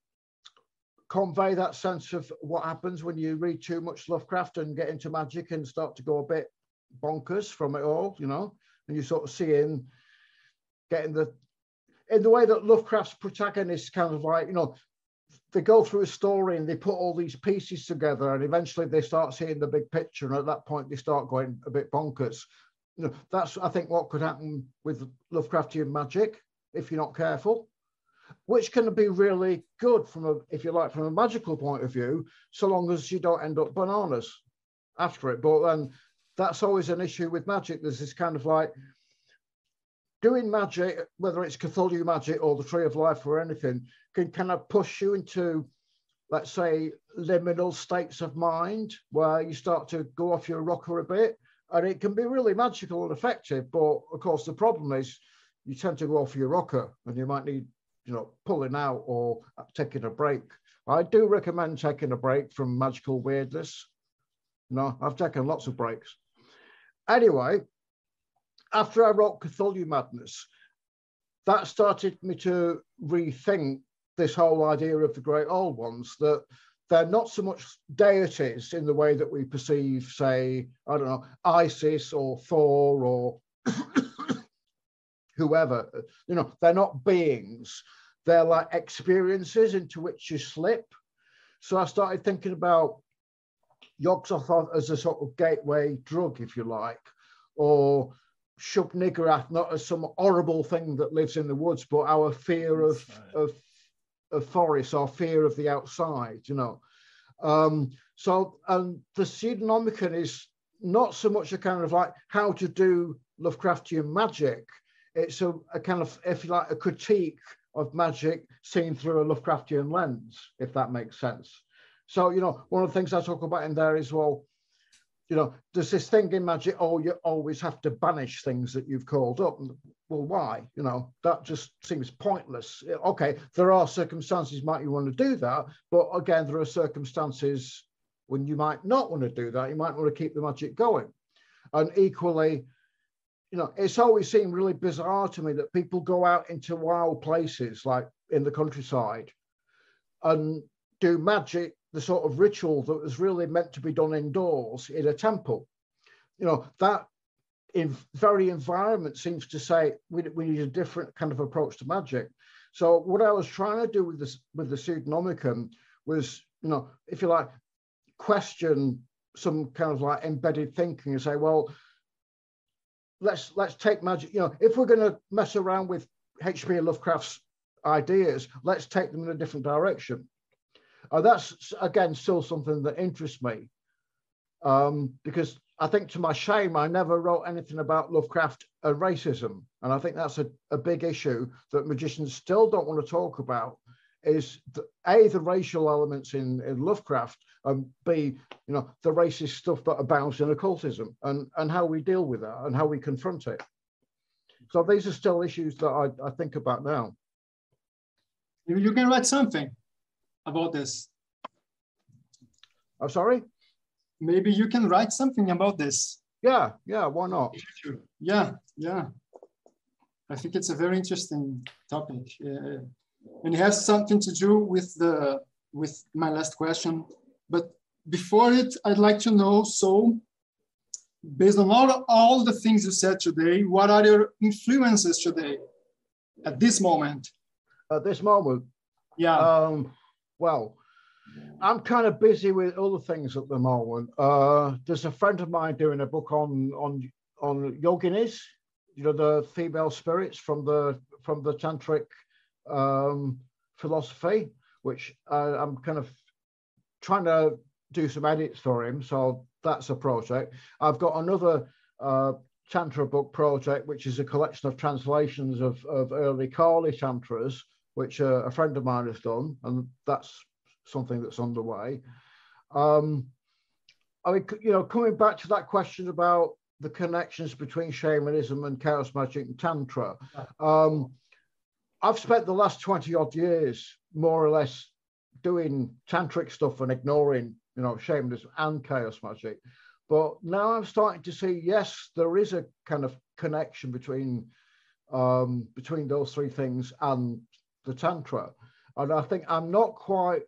[SPEAKER 4] convey that sense of what happens when you read too much Lovecraft and get into magic and start to go a bit bonkers from it all, you know, and you sort of see in getting the in the way that Lovecraft's protagonists kind of like, you know, they go through a story and they put all these pieces together and eventually they start seeing the big picture and at that point they start going a bit bonkers. You know, that's i think what could happen with lovecraftian magic if you're not careful which can be really good from a if you like from a magical point of view so long as you don't end up bananas after it but then that's always an issue with magic there's this kind of like doing magic, whether it's Cthulhu magic or the Tree of Life or anything, can kind of push you into, let's say, liminal states of mind where you start to go off your rocker a bit. And it can be really magical and effective. But of course, the problem is you tend to go off your rocker and you might need, you know, pulling out or taking a break. I do recommend taking a break from magical weirdness. You know, I've taken lots of breaks. Anyway, after I wrote Cthulhu Madness, that started me to rethink this whole idea of the great old ones that they're not so much deities in the way that we perceive, say, I don't know, Isis or Thor or whoever. You know, they're not beings. They're like experiences into which you slip. So I started thinking about Yog-Sothoth as a sort of gateway drug, if you like, or Shub-Niggurath not as some horrible thing that lives in the woods, but our fear of, of, of forests, our fear of the outside, you know. Um, so, and the Pseudonomicon is not so much a kind of like how to do Lovecraftian magic. It's a, a kind of, if you like, a critique of magic seen through a Lovecraftian lens, if that makes sense. So, you know, one of the things I talk about in there is, well, you know, there's this thing in magic, oh, you always have to banish things that you've called up. Well, why? You know, that just seems pointless. Okay, there are circumstances might you want to do that, but again, there are circumstances when you might not want to do that. You might want to keep the magic going. And equally, you know, it's always seemed really bizarre to me that people go out into wild places like in the countryside and do magic the sort of ritual that was really meant to be done indoors in a temple. You know, that in very environment seems to say we, we need a different kind of approach to magic. So what I was trying to do with this with the pseudonomicon was, you know, if you like, question some kind of like embedded thinking and say, well, let's let's take magic. You know, if we're going to mess around with H.P. Lovecraft's ideas, let's take them in a different direction. Uh, that's again still something that interests me um, because I think to my shame, I never wrote anything about Lovecraft and racism. And I think that's a, a big issue that magicians still don't want to talk about is the, A, the racial elements in, in Lovecraft, and B, you know, the racist stuff that abounds in occultism and, and how we deal with that and how we confront it. So these are still issues that I, I think about now.
[SPEAKER 3] You can write something about this.
[SPEAKER 4] I'm sorry?
[SPEAKER 3] maybe you can write something about this.
[SPEAKER 4] Yeah, yeah, why not?
[SPEAKER 3] Yeah, yeah. I think it's a very interesting topic. Uh, and it has something to do with the with my last question. But before it, I'd like to know, so based on all, all the things you said today, what are your influences today at this moment?
[SPEAKER 4] At this moment?
[SPEAKER 3] Yeah.
[SPEAKER 4] Um, well, I'm kind of busy with other things at the moment. Uh, there's a friend of mine doing a book on on on yoginis, you know, the female spirits from the from the tantric um, philosophy, which uh, I'm kind of trying to do some edits for him. So that's a project. I've got another uh, tantra book project, which is a collection of translations of, of early Kali tantras, which uh, a friend of mine has done, and that's something that's underway. Um, I mean, you know, coming back to that question about the connections between shamanism and chaos magic and tantra, um, I've spent the last 20 odd years more or less doing tantric stuff and ignoring, you know, shamanism and chaos magic. But now I'm starting to see, yes, there is a kind of connection between um, between those three things and the tantra. And I think I'm not quite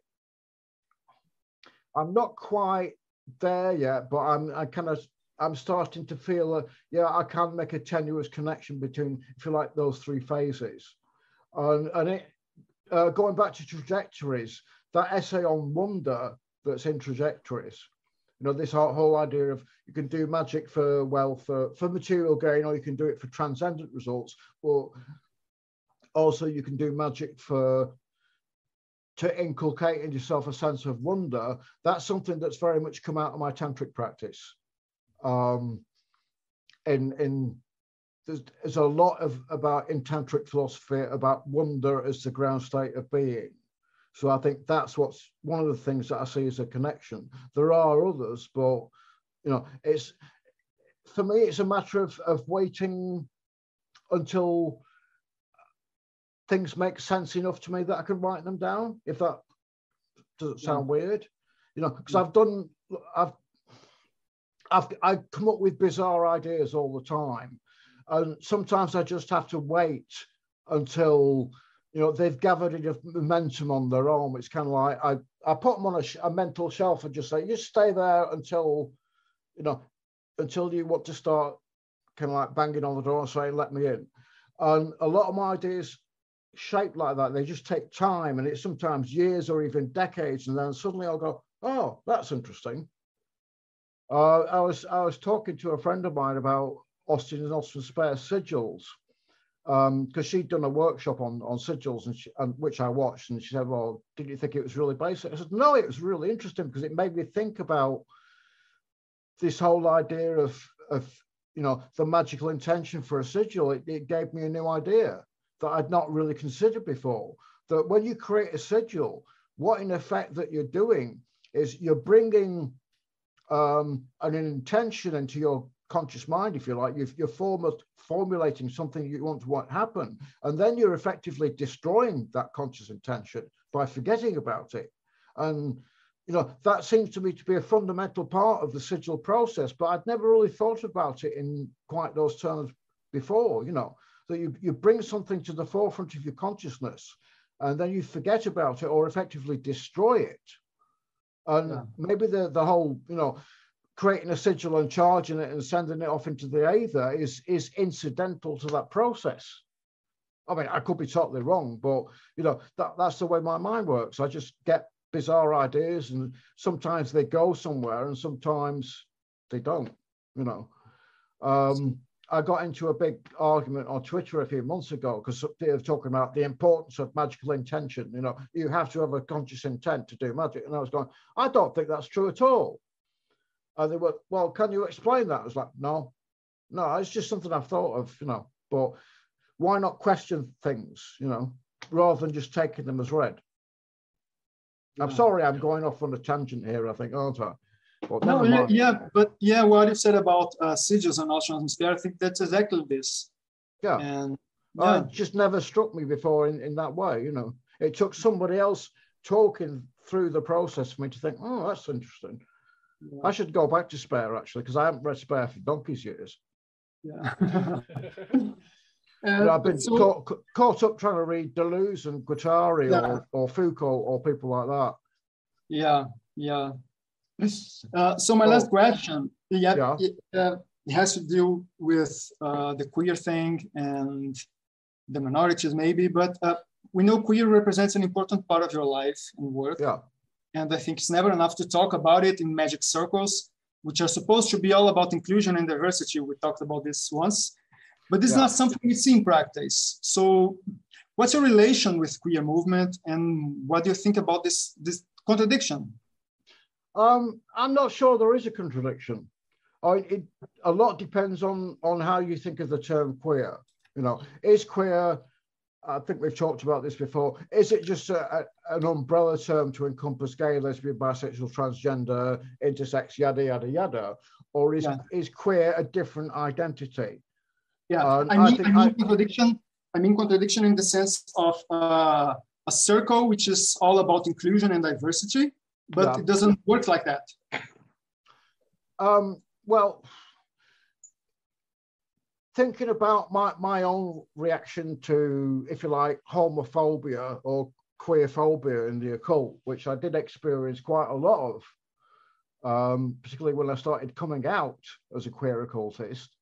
[SPEAKER 4] I'm not quite there yet, but I'm I kind of I'm starting to feel that yeah, I can make a tenuous connection between, if you like, those three phases. And, and it, uh, going back to trajectories, that essay on wonder that's in trajectories, you know, this whole idea of you can do magic for wealth, for, for material gain, or you can do it for transcendent results, but also you can do magic for to inculcate in yourself a sense of wonder, that's something that's very much come out of my tantric practice. Um, in in there's, there's a lot of about in tantric philosophy about wonder as the ground state of being. So I think that's what's one of the things that I see as a connection. There are others, but you know, it's for me, it's a matter of of waiting until things make sense enough to me that I can write them down. If that doesn't sound yeah. weird, you know, because I've done, I've, I've, I come up with bizarre ideas all the time, and sometimes I just have to wait until you know they've gathered enough momentum on their own. It's kind of like I, I put them on a, a mental shelf and just say, you stay there until, you know, until you want to start kind of like banging on the door and saying, let me in. And a lot of my ideas shaped like that. They just take time and it's sometimes years or even decades. And then suddenly I'll go, oh, that's interesting. Uh, I was I was talking to a friend of mine about Austin and Austin Spare sigils because um, she'd done a workshop on on sigils and, she, and, which I watched and she said, well, did you think it was really basic? I said, no, it was really interesting because it made me think about this whole idea of of you know the magical intention for a sigil. It, it gave me a new idea that I'd not really considered before. That when you create a sigil, what in effect that you're doing is you're bringing um, an intention into your conscious mind, if you like. You're, you're form formulating something you want to want happen, and then you're effectively destroying that conscious intention by forgetting about it. And you know that seems to me to be a fundamental part of the sigil process, but I'd never really thought about it in quite those terms before. You know, that you, you bring something to the forefront of your consciousness and then you forget about it or effectively destroy it. And yeah. maybe the, the whole, you know, creating a sigil and charging it and sending it off into the aether is, is incidental to that process. I mean, I could be totally wrong, but you know, that, that's the way my mind works. I just get bizarre ideas and sometimes they go somewhere and sometimes they don't, you know. Um, I got into a big argument on Twitter a few months ago because they were talking about the importance of magical intention. You know, you have to have a conscious intent to do magic. And I was going, I don't think that's true at all. And they were, well, can you explain that? I was like, no, no, it's just something I've thought of, you know, but why not question things, you know, rather than just taking them as read? I'm sorry, I'm going off on a tangent here, I think, aren't I?
[SPEAKER 3] no, yeah, yeah, but yeah, what you said about uh, sigils and Austin Spare, I think that's exactly this.
[SPEAKER 4] Yeah. And yeah. it just never struck me before in, in that way, you know. It took somebody else talking through the process for me to think, oh, that's interesting. Yeah. I should go back to Spare actually, because I haven't read Spare for donkey's years.
[SPEAKER 3] Yeah.
[SPEAKER 4] uh, I've been so, caught, caught, up trying to read Deleuze and Guattari yeah. or, or Foucault or people like that.
[SPEAKER 3] Yeah, yeah. Uh, so my last question, yeah, yeah. It, uh, it, has to do with uh, the queer thing and the minorities maybe, but uh, we know queer represents an important part of your life and work.
[SPEAKER 4] Yeah.
[SPEAKER 3] And I think it's never enough to talk about it in magic circles, which are supposed to be all about inclusion and diversity. We talked about this once, but this yeah. is not something we see in practice. So what's your relation with queer movement and what do you think about this, this contradiction?
[SPEAKER 4] Um, I'm not sure there is a contradiction. I, it, a lot depends on on how you think of the term queer. You know, is queer? I think we've talked about this before. Is it just a, a, an umbrella term to encompass gay, lesbian, bisexual, transgender, intersex, yada yada yada, or is yeah. is queer a different identity?
[SPEAKER 3] Yeah, I mean, I, I mean I, contradiction. I mean contradiction in the sense of uh, a circle which is all about inclusion and diversity, but yeah. it doesn't work like that.
[SPEAKER 4] Um, well, thinking about my, my own reaction to, if you like, homophobia or queerphobia in the occult, which I did experience quite a lot of, um, particularly when I started coming out as a queer occultist,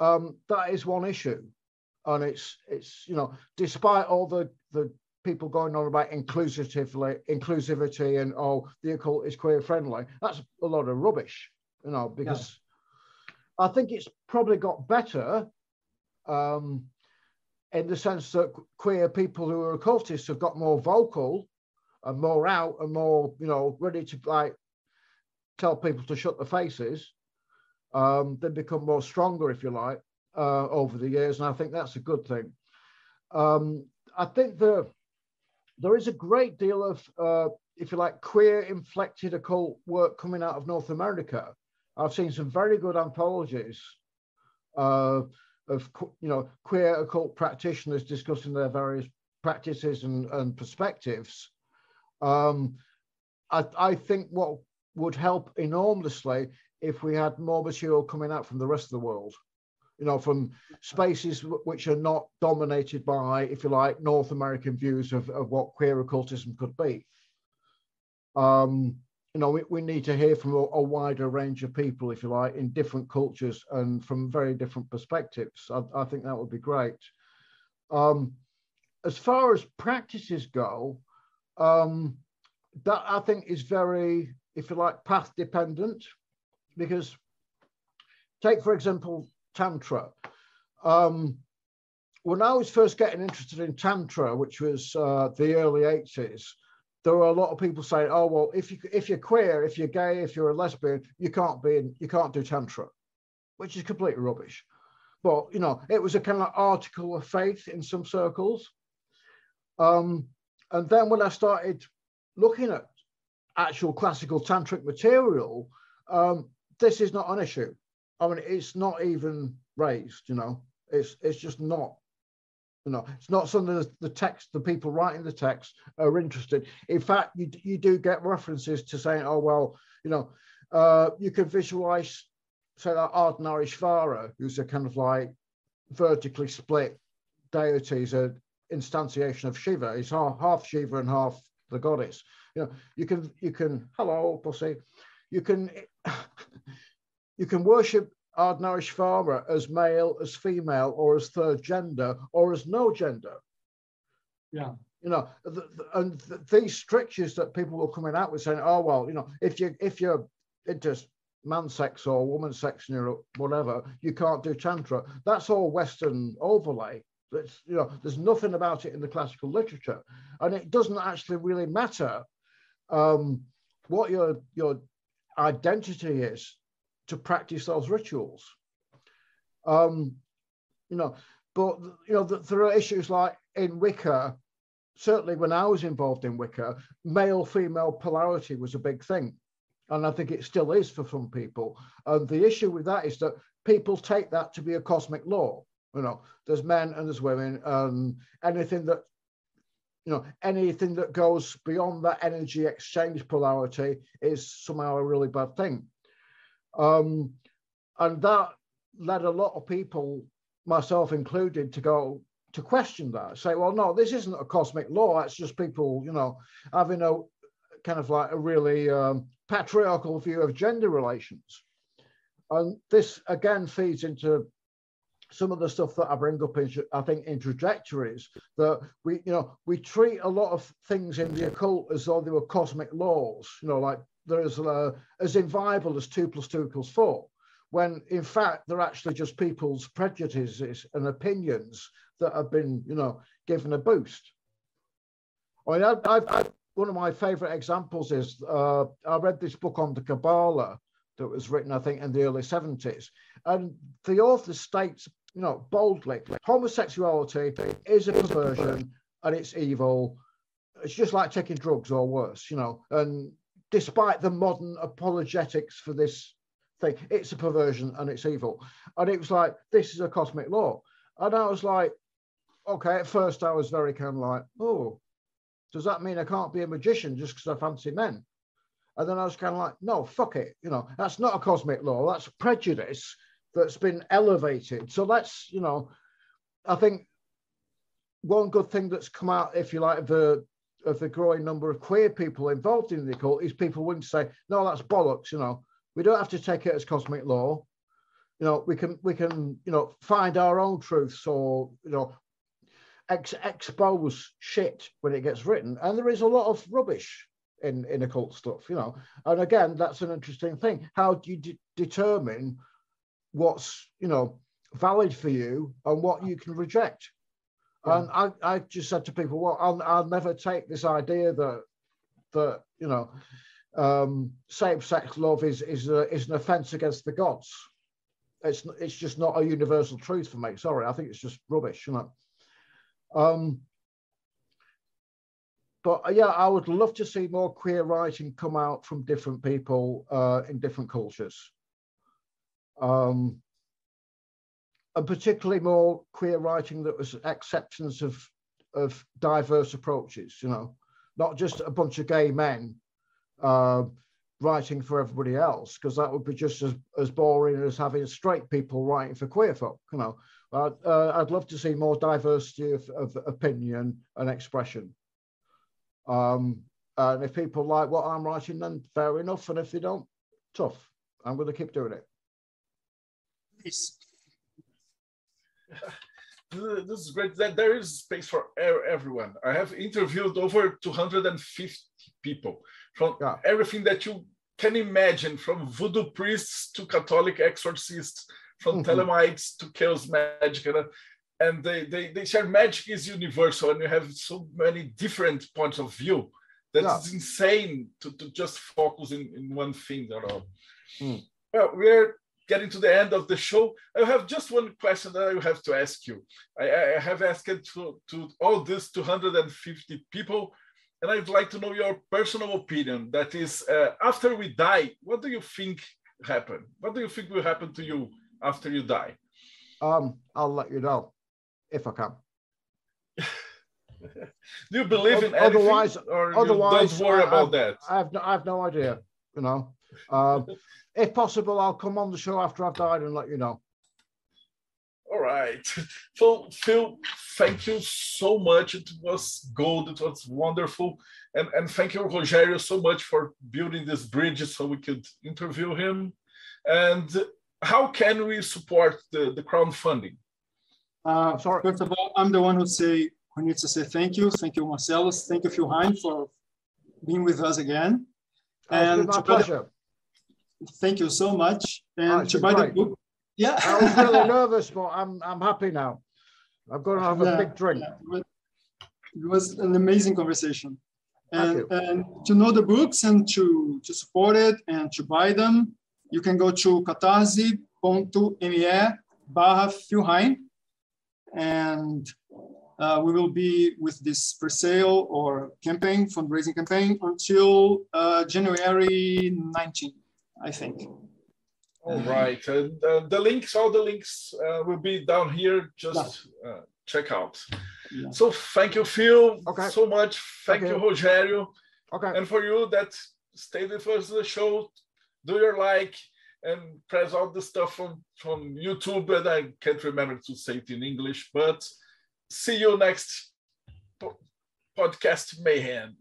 [SPEAKER 4] um, that is one issue. And it's, it's you know, despite all the, the people going on about inclusivity, inclusivity, and oh, the occult is queer friendly. That's a lot of rubbish, you know, because. I think it's probably got better um, in the sense that queer people who are occultists have got more vocal and more out and more, you know, ready to like tell people to shut their faces. Um, they become more stronger, if you like, uh, over the years, and I think that's a good thing. Um, I think the there is a great deal of, uh, if you like, queer inflected occult work coming out of North America. I've seen some very good anthologies uh, of, you know, queer occult practitioners discussing their various practices and, and perspectives. Um, I, I think what would help enormously if we had more material coming out from the rest of the world you know, from spaces which are not dominated by, if you like, North American views of, of what queer occultism could be. Um, you know, we, we need to hear from a, a, wider range of people, if you like, in different cultures and from very different perspectives. I, I think that would be great. Um, as far as practices go, um, that I think is very, if you like, path dependent, because take, for example, Tantra. Um, when I was first getting interested in Tantra, which was uh, the early 80s, there were a lot of people saying, "Oh well, if you if you're queer, if you're gay, if you're a lesbian, you can't be in, you can't do tantra," which is completely rubbish. But you know, it was a kind of article of faith in some circles. Um, and then when I started looking at actual classical tantric material, um, this is not an issue. I mean, it's not even raised, you know, it's, it's just not, you know, it's not something that the text, the people writing the text are interested. In fact, you, you do get references to saying, oh, well, you know, uh, you can visualize, say that Ardhanarishvara, who's a kind of like vertically split deity, is an instantiation of Shiva. He's half, half Shiva and half the goddess. You know, you can you can hello pussy, you can you can worship Ardhanarishvara as male, as female, or as third gender, or as no gender.
[SPEAKER 3] Yeah.
[SPEAKER 4] You know, the, the, and the, these strictures that people were coming out with saying, oh well, you know, if you if you're into man sex or woman sex you're whatever, you can't do tantra. That's all Western overlay. It's, you know, there's nothing about it in the classical literature, and it doesn't actually really matter um, what your your identity is to practice those rituals. Um, you know, but you know, the, there are issues like in Wicca. Certainly, when I was involved in Wicca, male-female polarity was a big thing, and I think it still is for some people. And the issue with that is that people take that to be a cosmic law you know, there's men and there's women, and anything that you know, anything that goes beyond that energy exchange polarity is somehow a really bad thing. Um, and that led a lot of people, myself included, to go to question that, say, well, no, this isn't a cosmic law. It's just people, you know, having a kind of like a really um, patriarchal view of gender relations. And this again feeds into some of the stuff that I bring up in, I think, in trajectories that we, you know, we treat a lot of things in the occult as though they were cosmic laws, you know, like there's uh, as inviolable as two plus two equals four, when in fact they're actually just people's prejudices and opinions that have been, you know, given a boost. I mean, I, I, I, one of my favorite examples is uh, I read this book on the Kabbalah that was written, I think, in the early 70s. And the author states you know, boldly, homosexuality is a perversion and it's evil. It's just like taking drugs or worse, you know. And despite the modern apologetics for this thing, it's a perversion and it's evil. And it was like, this is a cosmic law. And I was like, okay, at first I was very kind of like, oh, does that mean I can't be a magician just because I fancy men? And then I was kind of like, no, fuck it. You know, that's not a cosmic law. That's prejudice that's been elevated. So that's, you know, I think one good thing that's come out, if you like, the of the growing number of queer people involved in the occult is people to say, no, that's bollocks, you know. We don't have to take it as cosmic law. You know, we can we can, you know, find our own truths or, you know, ex- expose shit when it gets written. And there is a lot of rubbish in, in occult stuff, you know. And again, that's an interesting thing. How do you de- determine what's you know valid for you and what you can reject. And I, I just said to people, well, I'll, I'll never take this idea that that you know um, same-sex love is is a, is an offence against the gods. It's it's just not a universal truth for me. Sorry, I think it's just rubbish, you know. Um, but uh, yeah, I would love to see more queer writing come out from different people uh, in different cultures um, and particularly more queer writing that was acceptance of of diverse approaches. You know, not just a bunch of gay men uh, writing for everybody else, because that would be just as, as boring as having straight people writing for queer folk. You know, uh, uh, I'd love to see more diversity of, of opinion and expression. Um, and if people like what I'm writing, then fair enough. And if they don't, tough. I'm going to keep doing it.
[SPEAKER 2] This is great. That there is space for everyone. I have interviewed over 250 people from yeah. everything that you can imagine, from voodoo priests to Catholic exorcists, from mm-hmm. Thelemites to chaos magic, and, and they, they they share magic is universal, and you have so many different points of view that yeah. it's insane to, to just focus in, in one thing at all. Mm. Well, we're getting to the end of the show, I have just one question that I have to ask you. I, I have asked to, to all these 250 people, and I'd like to know your personal opinion. That is, uh, after we die, what do you think happened? What do you think will happen to you after you die?
[SPEAKER 4] Um, I'll let you know if I can.
[SPEAKER 2] do you believe in anything, otherwise, or otherwise, don't worry I, about
[SPEAKER 4] I've,
[SPEAKER 2] that?
[SPEAKER 4] I have no, I have no idea. You know, um, if possible, I'll come on the show after I've died and let you know.
[SPEAKER 2] All right. So, Phil, thank you so much. It was gold. It was wonderful. And, and thank you, Rogerio, so much for building this bridge so we could interview him. And how can we support the, the crowdfunding?
[SPEAKER 3] Uh, first of all, I'm the one who say who needs to say thank you. Thank you, Marcelo. Thank you, Phil Hine, for being with us again.
[SPEAKER 4] and my pleasure.
[SPEAKER 3] Thank you so much. And oh, to buy the book.
[SPEAKER 4] Yeah. I was really nervous, but I'm I'm happy now. I'm going to have yeah, a big drink. Yeah.
[SPEAKER 3] It was an amazing conversation. And, and to know the books and to, to support it and to buy them, you can go to catarse.me barra Philhine. And uh, we will be with this for sale or campaign, fundraising campaign until uh, January 19, I think.
[SPEAKER 2] All right. Uh, the links, all the links uh, will be down here. Just uh, check out. Yeah. So thank you, Phil, okay. so much. Thank okay. you, Rogerio. Okay. And for you that stayed with us the show, do your like and press all the stuff from, from YouTube. And I can't remember to say it in English, but see you next podcast mayhem.